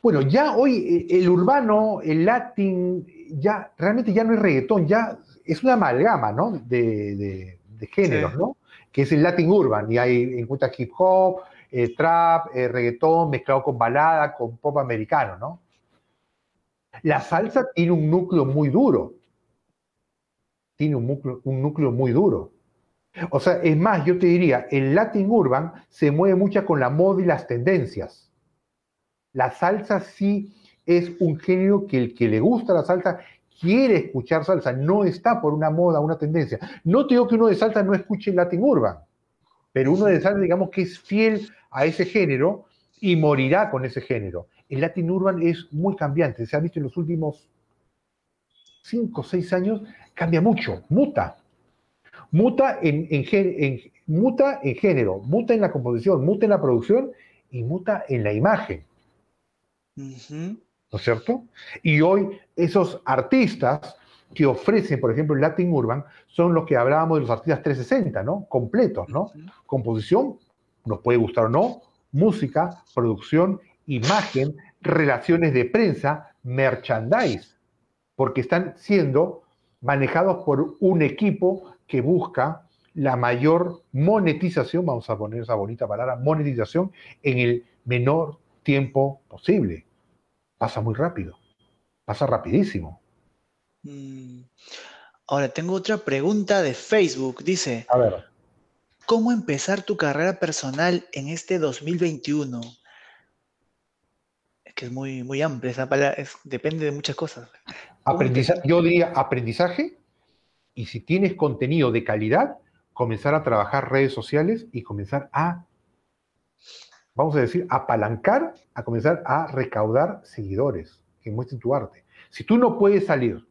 bueno, ya hoy eh, el urbano, el latín, ya realmente ya no es reggaetón, ya es una amalgama, ¿no? De, géneros, ¿no? Que es el Latin Urban, y hay encuentra hip hop, eh, trap, eh, reggaetón, mezclado con balada, con pop americano, ¿no? La salsa tiene un núcleo muy duro. tiene un núcleo, un núcleo muy duro. O sea, es más, yo te diría, el Latin Urban se mueve mucho con la moda y las tendencias. La salsa sí es un género que el que le gusta la salsa quiere escuchar salsa, no está por una moda, una tendencia. No te digo que uno de salsa no escuche Latin Urban, pero uno de salsa, digamos que es fiel a ese género y morirá con ese género. El Latin Urban es muy cambiante, se ha visto en los últimos cinco o seis años, cambia mucho, muta. Muta en, muta en género, muta en la composición, muta en la producción y muta en la imagen. ¿No es cierto? Y hoy esos artistas que ofrecen, por ejemplo, el Latin Urban, son los que hablábamos de los artistas 360, ¿no? Completos, ¿no? Composición, nos puede gustar o no, música, producción, imagen, relaciones de prensa, merchandise, porque están siendo manejados por un equipo que busca la mayor monetización, vamos a poner esa bonita palabra, monetización en el menor tiempo posible. Pasa muy rápido, pasa rapidísimo. Mm. Ahora, tengo otra pregunta de Facebook. Dice, a ver. ¿cómo empezar tu carrera personal en este 2021? Es que es muy, muy amplia esa palabra, depende de muchas cosas. yo diría aprendizaje y si tienes contenido de calidad, comenzar a trabajar redes sociales y comenzar a, vamos a decir, apalancar, a comenzar a recaudar seguidores que muestren tu arte. Si tú no puedes salir,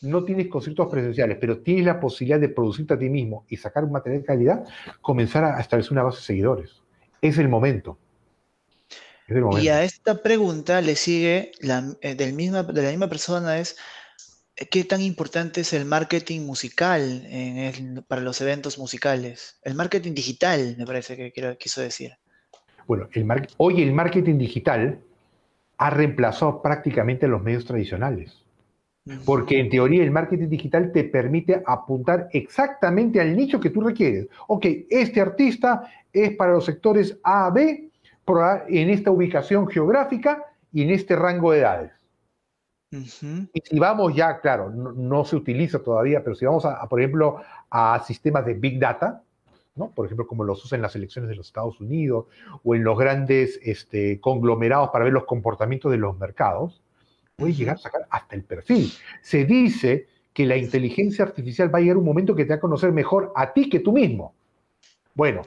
no tienes conciertos presenciales, pero tienes la posibilidad de producirte a ti mismo y sacar un material de calidad, comenzar a establecer una base de seguidores. Es el momento. Y a esta pregunta le sigue la, eh, del misma, de la misma persona es, ¿Qué tan importante es el marketing musical para los eventos musicales? El marketing digital, me parece que quiso decir. Bueno, hoy el marketing digital ha reemplazado prácticamente los medios tradicionales. Porque en teoría el marketing digital te permite apuntar exactamente al nicho que tú requieres. Ok, este artista es para los sectores A, B, en esta ubicación geográfica y en este rango de edades. Y si vamos ya, claro, no, se utiliza todavía, pero si vamos, a, por ejemplo, a sistemas de Big Data, ¿no? por ejemplo, como los usan en las elecciones de los Estados Unidos o en los grandes este, conglomerados para ver los comportamientos de los mercados, puedes llegar a sacar hasta el perfil. Se dice que la inteligencia artificial va a llegar un momento que te va a conocer mejor a ti que tú mismo. Bueno,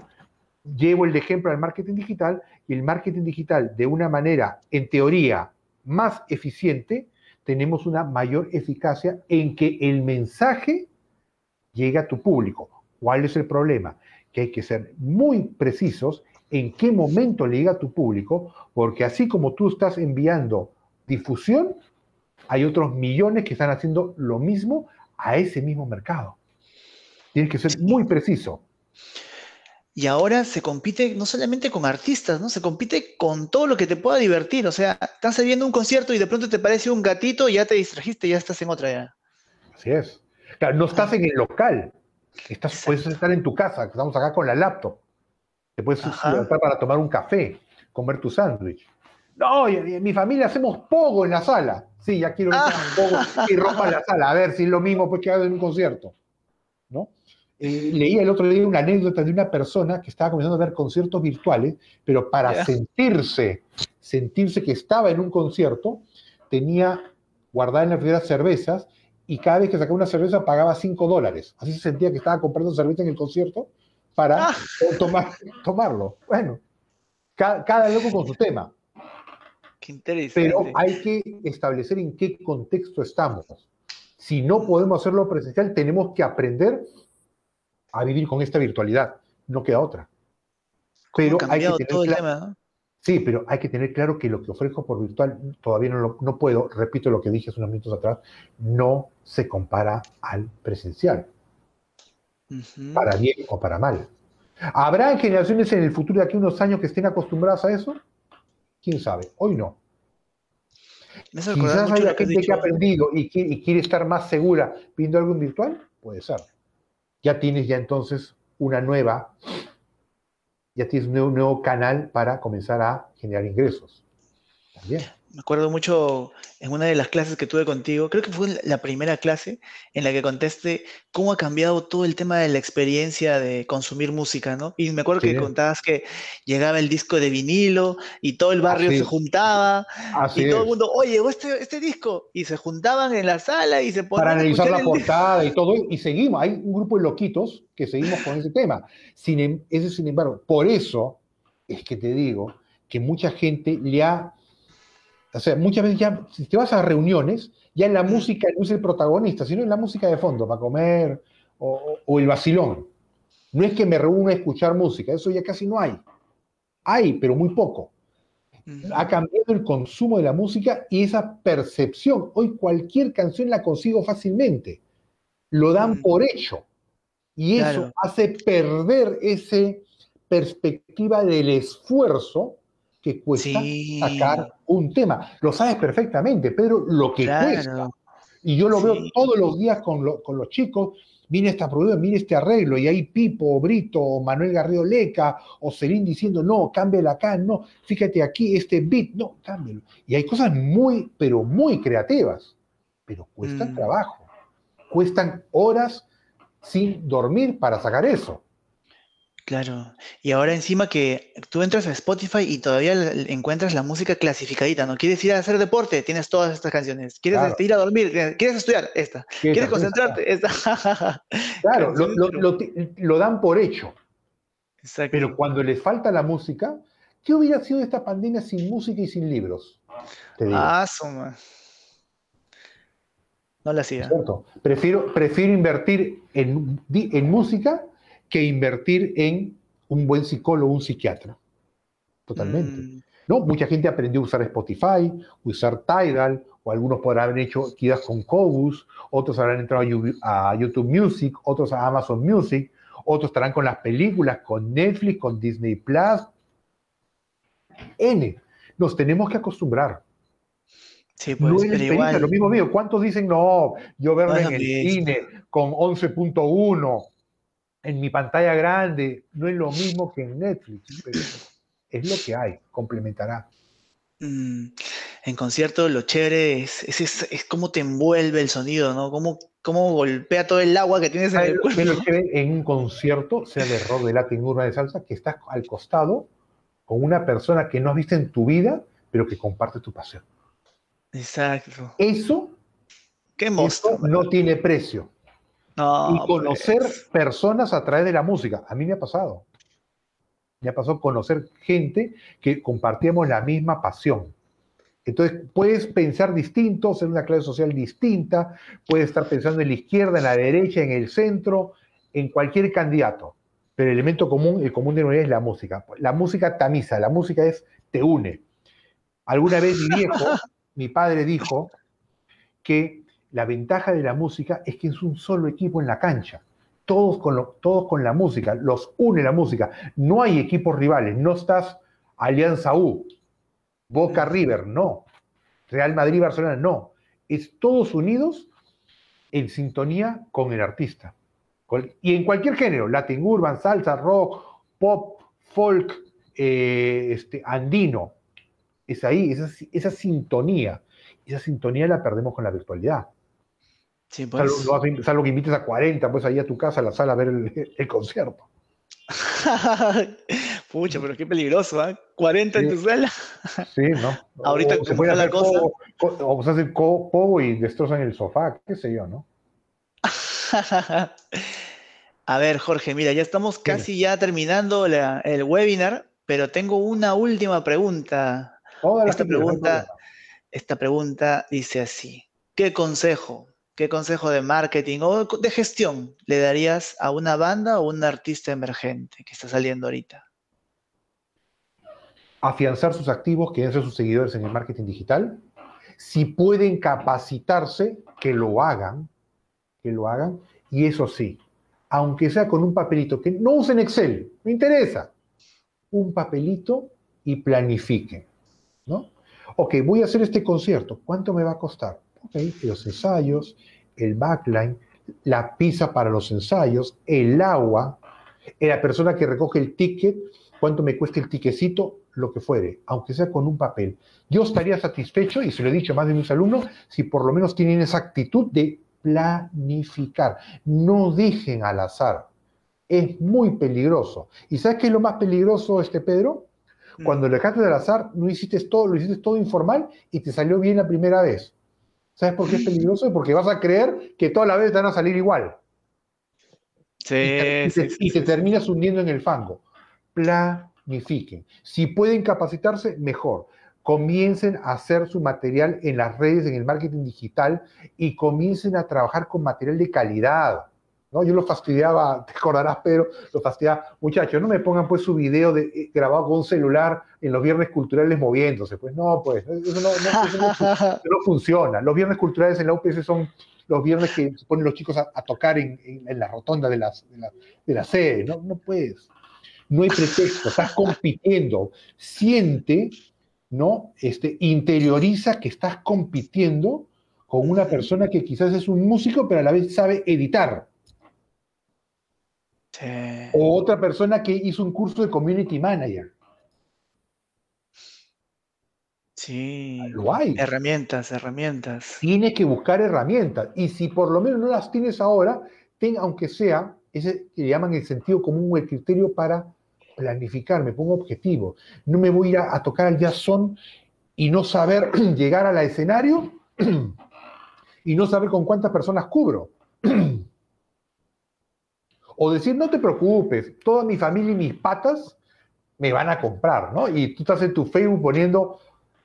llevo el ejemplo del marketing digital y el marketing digital de una manera, en teoría, más eficiente, tenemos una mayor eficacia en que el mensaje llegue a tu público. ¿Cuál es el problema? Que hay que ser muy precisos en qué momento le llega a tu público, porque así como tú estás enviando difusión, hay otros millones que están haciendo lo mismo a ese mismo mercado. Tienes que ser muy preciso. Y ahora se compite no solamente con artistas, ¿no? Se compite con todo lo que te pueda divertir. O sea, estás viendo un concierto y de pronto te parece un gatito y ya te distrajiste, ya estás en otra ya. Así es. Claro, no estás en el local. Estás, puedes estar en tu casa, estamos acá con la laptop. Te puedes levantar para tomar un café, comer tu sándwich. No, en mi familia hacemos pogo en la sala. Sí, ya quiero ah. un pogo y ropa en la sala. A ver si es lo mismo pues, que hago en un concierto. ¿No? Eh, leí el otro día una anécdota de una persona que estaba comenzando a ver conciertos virtuales, pero para sentirse, sentirse que estaba en un concierto, tenía guardada en la primera cervezas y cada vez que sacaba una cerveza pagaba 5 dólares. Así se sentía que estaba comprando cerveza en el concierto para ah. tomar, tomarlo. Bueno, cada, cada loco con su tema. Qué interesante. Pero hay que establecer en qué contexto estamos. Si no podemos hacerlo presencial, tenemos que aprender a vivir con esta virtualidad. No queda otra. Pero hay que tener claro, Sí, pero hay que tener claro que lo que ofrezco por virtual todavía no, no puedo, repito lo que dije hace unos minutos atrás, no se compara al presencial. Para bien o para mal. ¿Habrá generaciones en el futuro de aquí unos años que estén acostumbradas a eso? ¿Quién sabe? Hoy no. Quizás hay gente que ha aprendido y quiere, y quiere estar más segura viendo algo en virtual, puede ser ya tienes ya entonces una nueva, ya tienes un nuevo, canal para comenzar a generar ingresos. También. Me acuerdo mucho en una de las clases que tuve contigo, creo que fue la primera clase en la que contesté cómo ha cambiado todo el tema de la experiencia de consumir música, ¿no? Y me acuerdo que contabas que llegaba el disco de vinilo y todo el barrio se juntaba y todo el mundo, oye, este, este disco, y se juntaban en la sala y se ponían Para analizar la portada y todo, y seguimos, hay un grupo de loquitos que seguimos con ese tema. Sin, em, ese, sin embargo, por eso es que te digo que mucha gente le ha o sea, muchas veces ya, si te vas a reuniones, ya la música no es el protagonista, sino es la música de fondo, para comer o, el vacilón. No es que me reúna a escuchar música, eso ya casi no hay. Hay, pero muy poco. Ha cambiado el consumo de la música y esa percepción. Hoy cualquier canción la consigo fácilmente. Lo dan por hecho. Y eso hace perder esa perspectiva del esfuerzo que cuesta sacar un tema. Lo sabes perfectamente, Pedro, lo que cuesta. Y yo lo veo todos los días con, los chicos. Viene esta producción, viene este arreglo, y hay Pipo, Brito, Manuel Garrido Leca, o Celine diciendo, no, cámbiala acá, no, fíjate aquí, este beat, no, cámbialo. Y hay cosas muy, pero muy creativas, pero cuestan mm. trabajo, cuestan horas sin dormir para sacar eso. Claro. Y ahora encima que tú entras a Spotify y todavía encuentras la música clasificadita, ¿no? ¿Quieres ir a hacer deporte? Tienes todas estas canciones. ¿Quieres este, ir a dormir? ¿Quieres estudiar? Esta. ¿Quieres concentrarte? Esta. claro, lo, dan por hecho. Exacto. Pero cuando les falta la música, ¿qué hubiera sido esta pandemia sin música y sin libros? Ah, suma. No la hacía. Prefiero, prefiero invertir en, en música que invertir en un buen psicólogo, un psiquiatra. Totalmente. Mm. ¿No? Mucha gente aprendió a usar Spotify, usar Tidal, o algunos podrán haber hecho quizás con Cobus, otros habrán entrado a YouTube Music, otros a Amazon Music, otros estarán con las películas, con Netflix, con Disney Plus. N. Nos tenemos que acostumbrar. Sí, pues, no es igual. Lo mismo mío. ¿Cuántos dicen, no, yo verlo en el cine con 11.1? En mi pantalla grande no es lo mismo que en Netflix, pero es lo que hay, complementará. Mm, en concierto lo chévere es, es, es, cómo te envuelve el sonido, ¿no? Cómo, cómo golpea todo el agua que tienes en el cuerpo. Pero en un concierto, sea de rock, de latín, urba de salsa, que estás al costado con una persona que no has visto en tu vida, pero que comparte tu pasión. Exacto. Eso, Qué eso no tiene precio y conocer pues. personas a través de la música. A mí me ha pasado. Me ha pasado conocer gente que compartíamos la misma pasión. Entonces, puedes pensar distinto, ser una clase social distinta, puedes estar pensando en la izquierda, en la derecha, en el centro, en cualquier candidato. Pero el elemento común, el común denominador es la música. La música tamiza, la música es, te une. Alguna vez mi viejo, mi padre dijo que la ventaja de la música es que es un solo equipo en la cancha. Todos con, todos con la música, los une la música. No hay equipos rivales, no estás Alianza U, Boca River, no. Real Madrid, Barcelona, no. Es todos unidos en sintonía con el artista. Y en cualquier género, Latin Urban, salsa, rock, pop, folk, eh, este, andino. Es ahí, esa, esa sintonía. Esa sintonía la perdemos con la virtualidad. Sí, pues. salvo, que invites a 40, pues ahí a tu casa, a la sala, a ver el, concierto. Pucha, pero qué peligroso, ¿eh? 40 en tu sala. sí, ¿no? Ahorita se puede hacer la cosa. o se hacen pogo y destrozan el sofá, qué sé yo, ¿no? a ver, Jorge, mira, ya estamos casi ya terminando el webinar, pero tengo una última pregunta. esta pregunta, esta pregunta dice así: ¿Qué consejo ¿Qué consejo de marketing o de gestión le darías a una banda o un artista emergente que está saliendo ahorita? Afianzar sus activos, que ser sus seguidores en el marketing digital. Si pueden capacitarse, que lo hagan, que lo hagan. Y eso sí, aunque sea con un papelito, que no usen Excel, me interesa. Un papelito y planifiquen, ¿no? Ok, voy a hacer este concierto, ¿cuánto me va a costar? los ensayos, el backline, la pizza para los ensayos, el agua, la persona que recoge el ticket, cuánto me cuesta el tiquecito, lo que fuere, aunque sea con un papel. Yo estaría satisfecho, y se lo he dicho a más de mis alumnos, si por lo menos tienen esa actitud de planificar. No dejen al azar. Es muy peligroso. ¿Y sabes qué es lo más peligroso, este Pedro? Mm. Cuando le dejaste al azar, no hiciste todo, lo hiciste todo informal y te salió bien la primera vez. ¿Sabes por qué es peligroso? Porque vas a creer que todas las veces van a salir igual. Sí, y te, y te terminas hundiendo en el fango. Planifiquen. Si pueden capacitarse, mejor comiencen a hacer su material en las redes, en el marketing digital y comiencen a trabajar con material de calidad. ¿No? Yo lo fastidiaba, te acordarás, Pedro, lo fastidiaba, muchachos, no me pongan pues su video de, eh, grabado con un celular en los viernes culturales moviéndose. Pues no, pues, eso no, funciona. Los viernes culturales en la UPS son los viernes que se ponen los chicos a, tocar en, la rotonda de, las, de, la, de la sede. No, no puedes. No hay pretexto, estás compitiendo. Siente ¿no? Este, interioriza que estás compitiendo con una persona que quizás es un músico, pero a la vez sabe editar. O otra persona que hizo un curso de community manager. Sí. Lo hay. Herramientas, herramientas. Tienes que buscar herramientas. Y si por lo menos no las tienes ahora, ten, aunque sea, ese que llaman el sentido común o el criterio para planificar, me pongo objetivo. No me voy a a, tocar al jazz son y no saber llegar al escenario y no saber con cuántas personas cubro. o decir, no te preocupes, toda mi familia y mis patas me van a comprar, ¿no? Y tú estás en tu Facebook poniendo,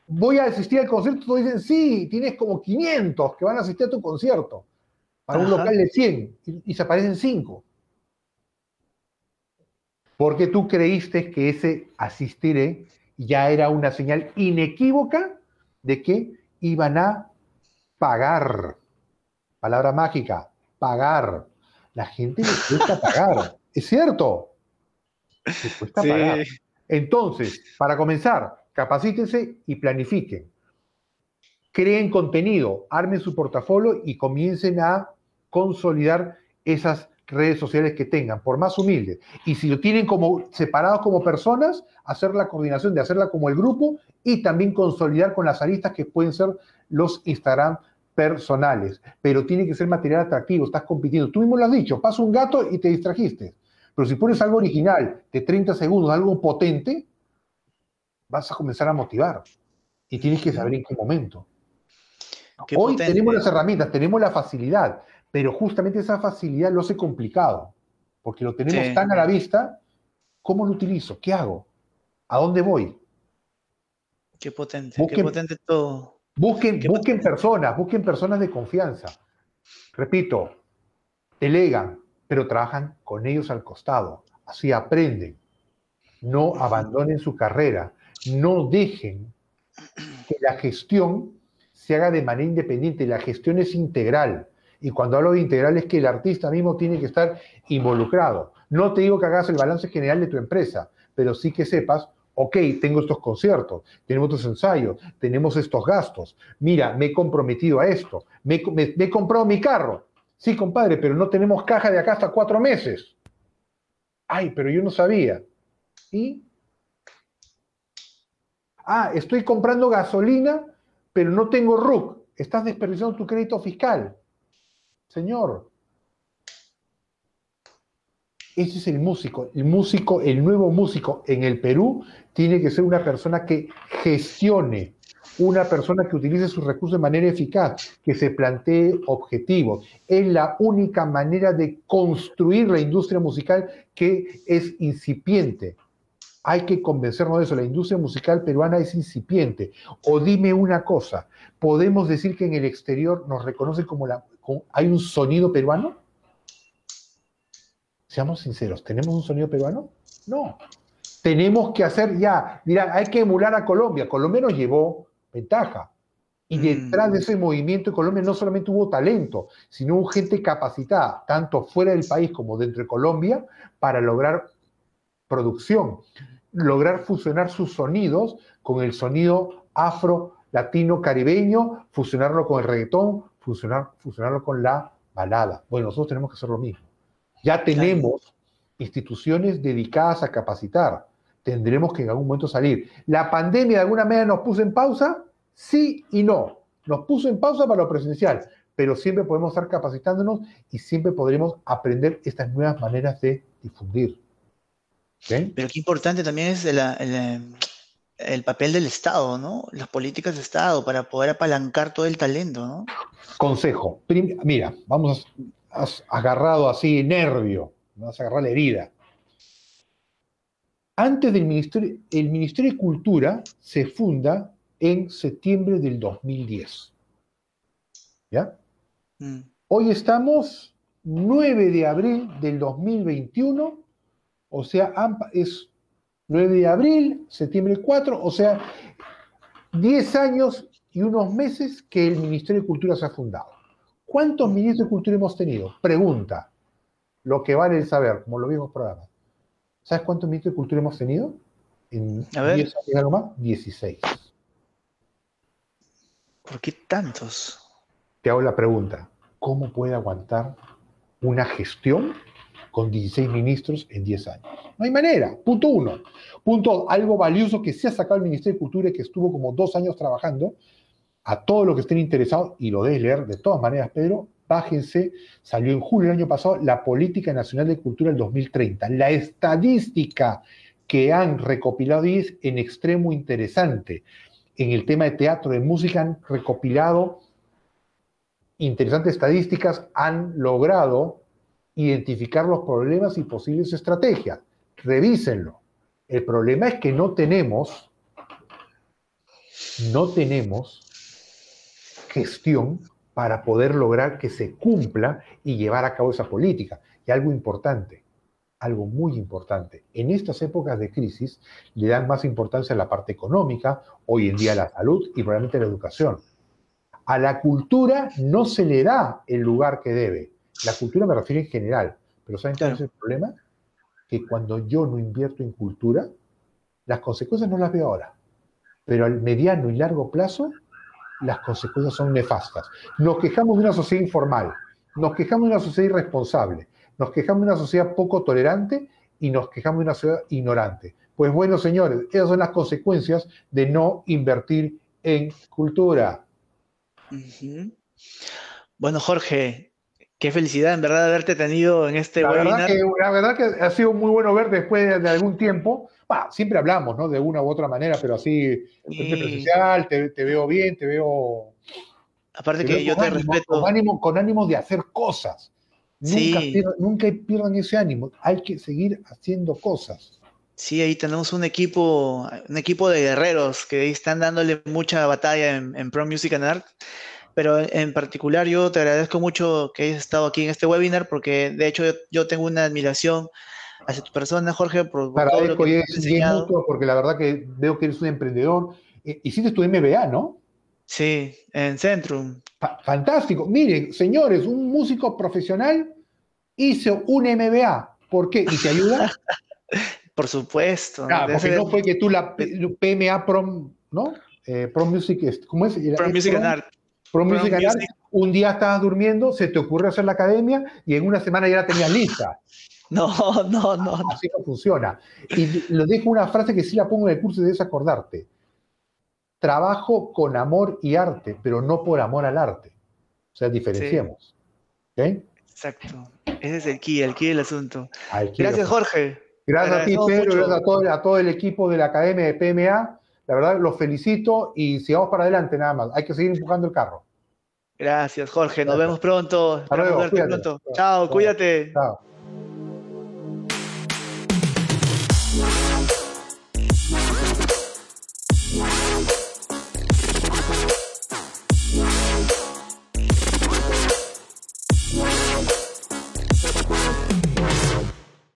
voy a asistir al concierto, todos dicen, sí, tienes como 500 que van a asistir a tu concierto, para un local de 100, y, y se aparecen 5 porque tú creíste que ese asistiré ya era una señal inequívoca de que iban a pagar. Palabra mágica, pagar. La gente le cuesta pagar. ¿Es cierto? Le cuesta pagar. Entonces, para comenzar, capacítense y planifiquen. Creen contenido, armen su portafolio y comiencen a consolidar esas redes sociales que tengan, por más humildes. Y si lo tienen como separados como personas, hacer la coordinación de hacerla como el grupo y también consolidar con las aristas que pueden ser los Instagram personales. Pero tiene que ser material atractivo, estás compitiendo. Tú mismo lo has dicho, pasa un gato y te distrajiste. Pero si pones algo original de 30 segundos, algo potente, vas a comenzar a motivar. Y tienes que saber en qué momento. Hoy tenemos las herramientas, tenemos la facilidad pero justamente esa facilidad lo hace complicado, porque lo tenemos tan a la vista, ¿cómo lo utilizo? ¿Qué hago? ¿A dónde voy? Qué potente, qué potente todo. Busquen, busquen personas, busquen personas de confianza. Repito, delegan, pero trabajan con ellos al costado. Así aprenden. No abandonen su carrera. No dejen que la gestión se haga de manera independiente. La gestión es integral. Y cuando hablo de integral es que el artista mismo tiene que estar involucrado. No te digo que hagas el balance general de tu empresa, pero sí que sepas, ok, tengo estos conciertos, tenemos estos ensayos, tenemos estos gastos. Mira, me he comprometido a esto, me, he comprado mi carro. Sí, compadre, pero no tenemos caja de acá hasta cuatro meses. Ay, pero yo no sabía. ¿Y? Ah, estoy comprando gasolina, pero no tengo RUC. Estás desperdiciando tu crédito fiscal. Señor, ese es el músico. El músico, el nuevo músico en el Perú tiene que ser una persona que gestione, una persona que utilice sus recursos de manera eficaz, que se plantee objetivos. Es la única manera de construir la industria musical que es incipiente. Hay que convencernos de eso. La industria musical peruana es incipiente. O dime una cosa, ¿podemos decir que en el exterior nos reconocen como la, ¿Hay un sonido peruano? Seamos sinceros, ¿tenemos un sonido peruano? No. Tenemos que hacer ya, dirán, hay que emular a Colombia. Colombia nos llevó ventaja. Y mm. detrás de ese movimiento en Colombia no solamente hubo talento, sino hubo gente capacitada, tanto fuera del país como dentro de Colombia, para lograr producción, lograr fusionar sus sonidos con el sonido afro, latino, caribeño, fusionarlo con el reggaetón, funcionar, funcionarlo con la balada. Bueno, nosotros tenemos que hacer lo mismo. Ya tenemos instituciones dedicadas a capacitar. tendremos que en algún momento salir. ¿La pandemia de alguna manera nos puso en pausa? Sí y no. Nos puso en pausa para lo presencial, pero siempre podemos estar capacitándonos y siempre podremos aprender estas nuevas maneras de difundir. Pero qué importante también es el, papel del Estado, ¿no? Las políticas de Estado para poder apalancar todo el talento, ¿no? Consejo. Mira, vamos agarrado así, nervio, vamos a agarrar la herida. Antes del Ministerio, el Ministerio de Cultura se funda en septiembre del 2010. ¿Ya? Mm. Hoy estamos 9 de abril del 2021, o sea, es 9 de abril, septiembre 4, o sea, 10 años y unos meses que el Ministerio de Cultura se ha fundado. ¿Cuántos ministros de Cultura hemos tenido? Pregunta. Lo que vale el saber, como lo vimos programa. ¿Sabes cuántos ministros de Cultura hemos tenido? En A ver. 10 años más, 16. ¿Por qué tantos? Te hago la pregunta. ¿Cómo puede aguantar una gestión con 16 ministros en 10 años? No hay manera. Punto uno. Punto dos, algo valioso que se ha sacado el Ministerio de Cultura y que estuvo como dos años trabajando, a todos los que estén interesados, y lo debes leer de todas maneras, Pedro, bájense, salió en julio del año pasado la Política Nacional de Cultura del 2030. La estadística que han recopilado es en extremo interesante. En el tema de teatro, de música, han recopilado interesantes estadísticas, han logrado identificar los problemas y posibles estrategias. Revísenlo. El problema es que no tenemos, no tenemos gestión para poder lograr que se cumpla y llevar a cabo esa política. Y algo importante, algo muy importante, en estas épocas de crisis le dan más importancia a la parte económica, hoy en día a la salud y probablemente a la educación. A la cultura no se le da el lugar que debe. La cultura me refiero en general, pero ¿saben cuál es el problema? Que cuando yo no invierto en cultura, las consecuencias no las veo ahora, pero al mediano y largo plazo las consecuencias son nefastas. Nos quejamos de una sociedad informal, nos quejamos de una sociedad irresponsable, nos quejamos de una sociedad poco tolerante y nos quejamos de una sociedad ignorante. Pues bueno, señores, esas son las consecuencias de no invertir en cultura. Bueno, Jorge, qué felicidad en verdad haberte tenido en este webinar. la verdad que ha sido muy bueno ver después de algún tiempo siempre hablamos, ¿no? De una u otra manera, pero así, presencial, te, veo bien, te veo... Aparte que yo te respeto. Con ánimo, con ánimo de hacer cosas. Nunca, pierdan, nunca pierdan ese ánimo. Hay que seguir haciendo cosas. Sí, ahí tenemos un equipo, un equipo de guerreros que están dándole mucha batalla en, Pro Music and Art. Pero en particular yo te agradezco mucho que hayas estado aquí en este webinar porque de hecho yo tengo una admiración hacia tu persona, Jorge, por, todo lo que porque la verdad que veo que eres un emprendedor. Hiciste tu MBA, ¿no? Sí, en Centrum. fantástico. Miren, señores, un músico profesional hizo un MBA. ¿Por qué? ¿Y te ayuda? Por supuesto. Claro, porque no fue que tú la PMA Prom, ¿no? Eh, Prom Music, ¿cómo es? Prom Music and Art. Prom Music and Art. Un día estabas durmiendo, se te ocurre hacer la academia y en una semana ya la tenías lista. No, no, no. Así no funciona. Y lo dejo una frase que sí la pongo en el curso y debes acordarte. Trabajo con amor y arte, pero no por amor al arte. O sea, diferenciemos. Exacto. Ese es el key, el key del asunto. Gracias, Jorge. Gracias a ti, Pedro, gracias a todo, a todo el equipo de la Academia de PMA. La verdad, los felicito y sigamos para adelante nada más. Hay que seguir empujando el carro. Gracias, Jorge. Nos vemos pronto. Esperamos verte pronto. Chao, cuídate. Chao.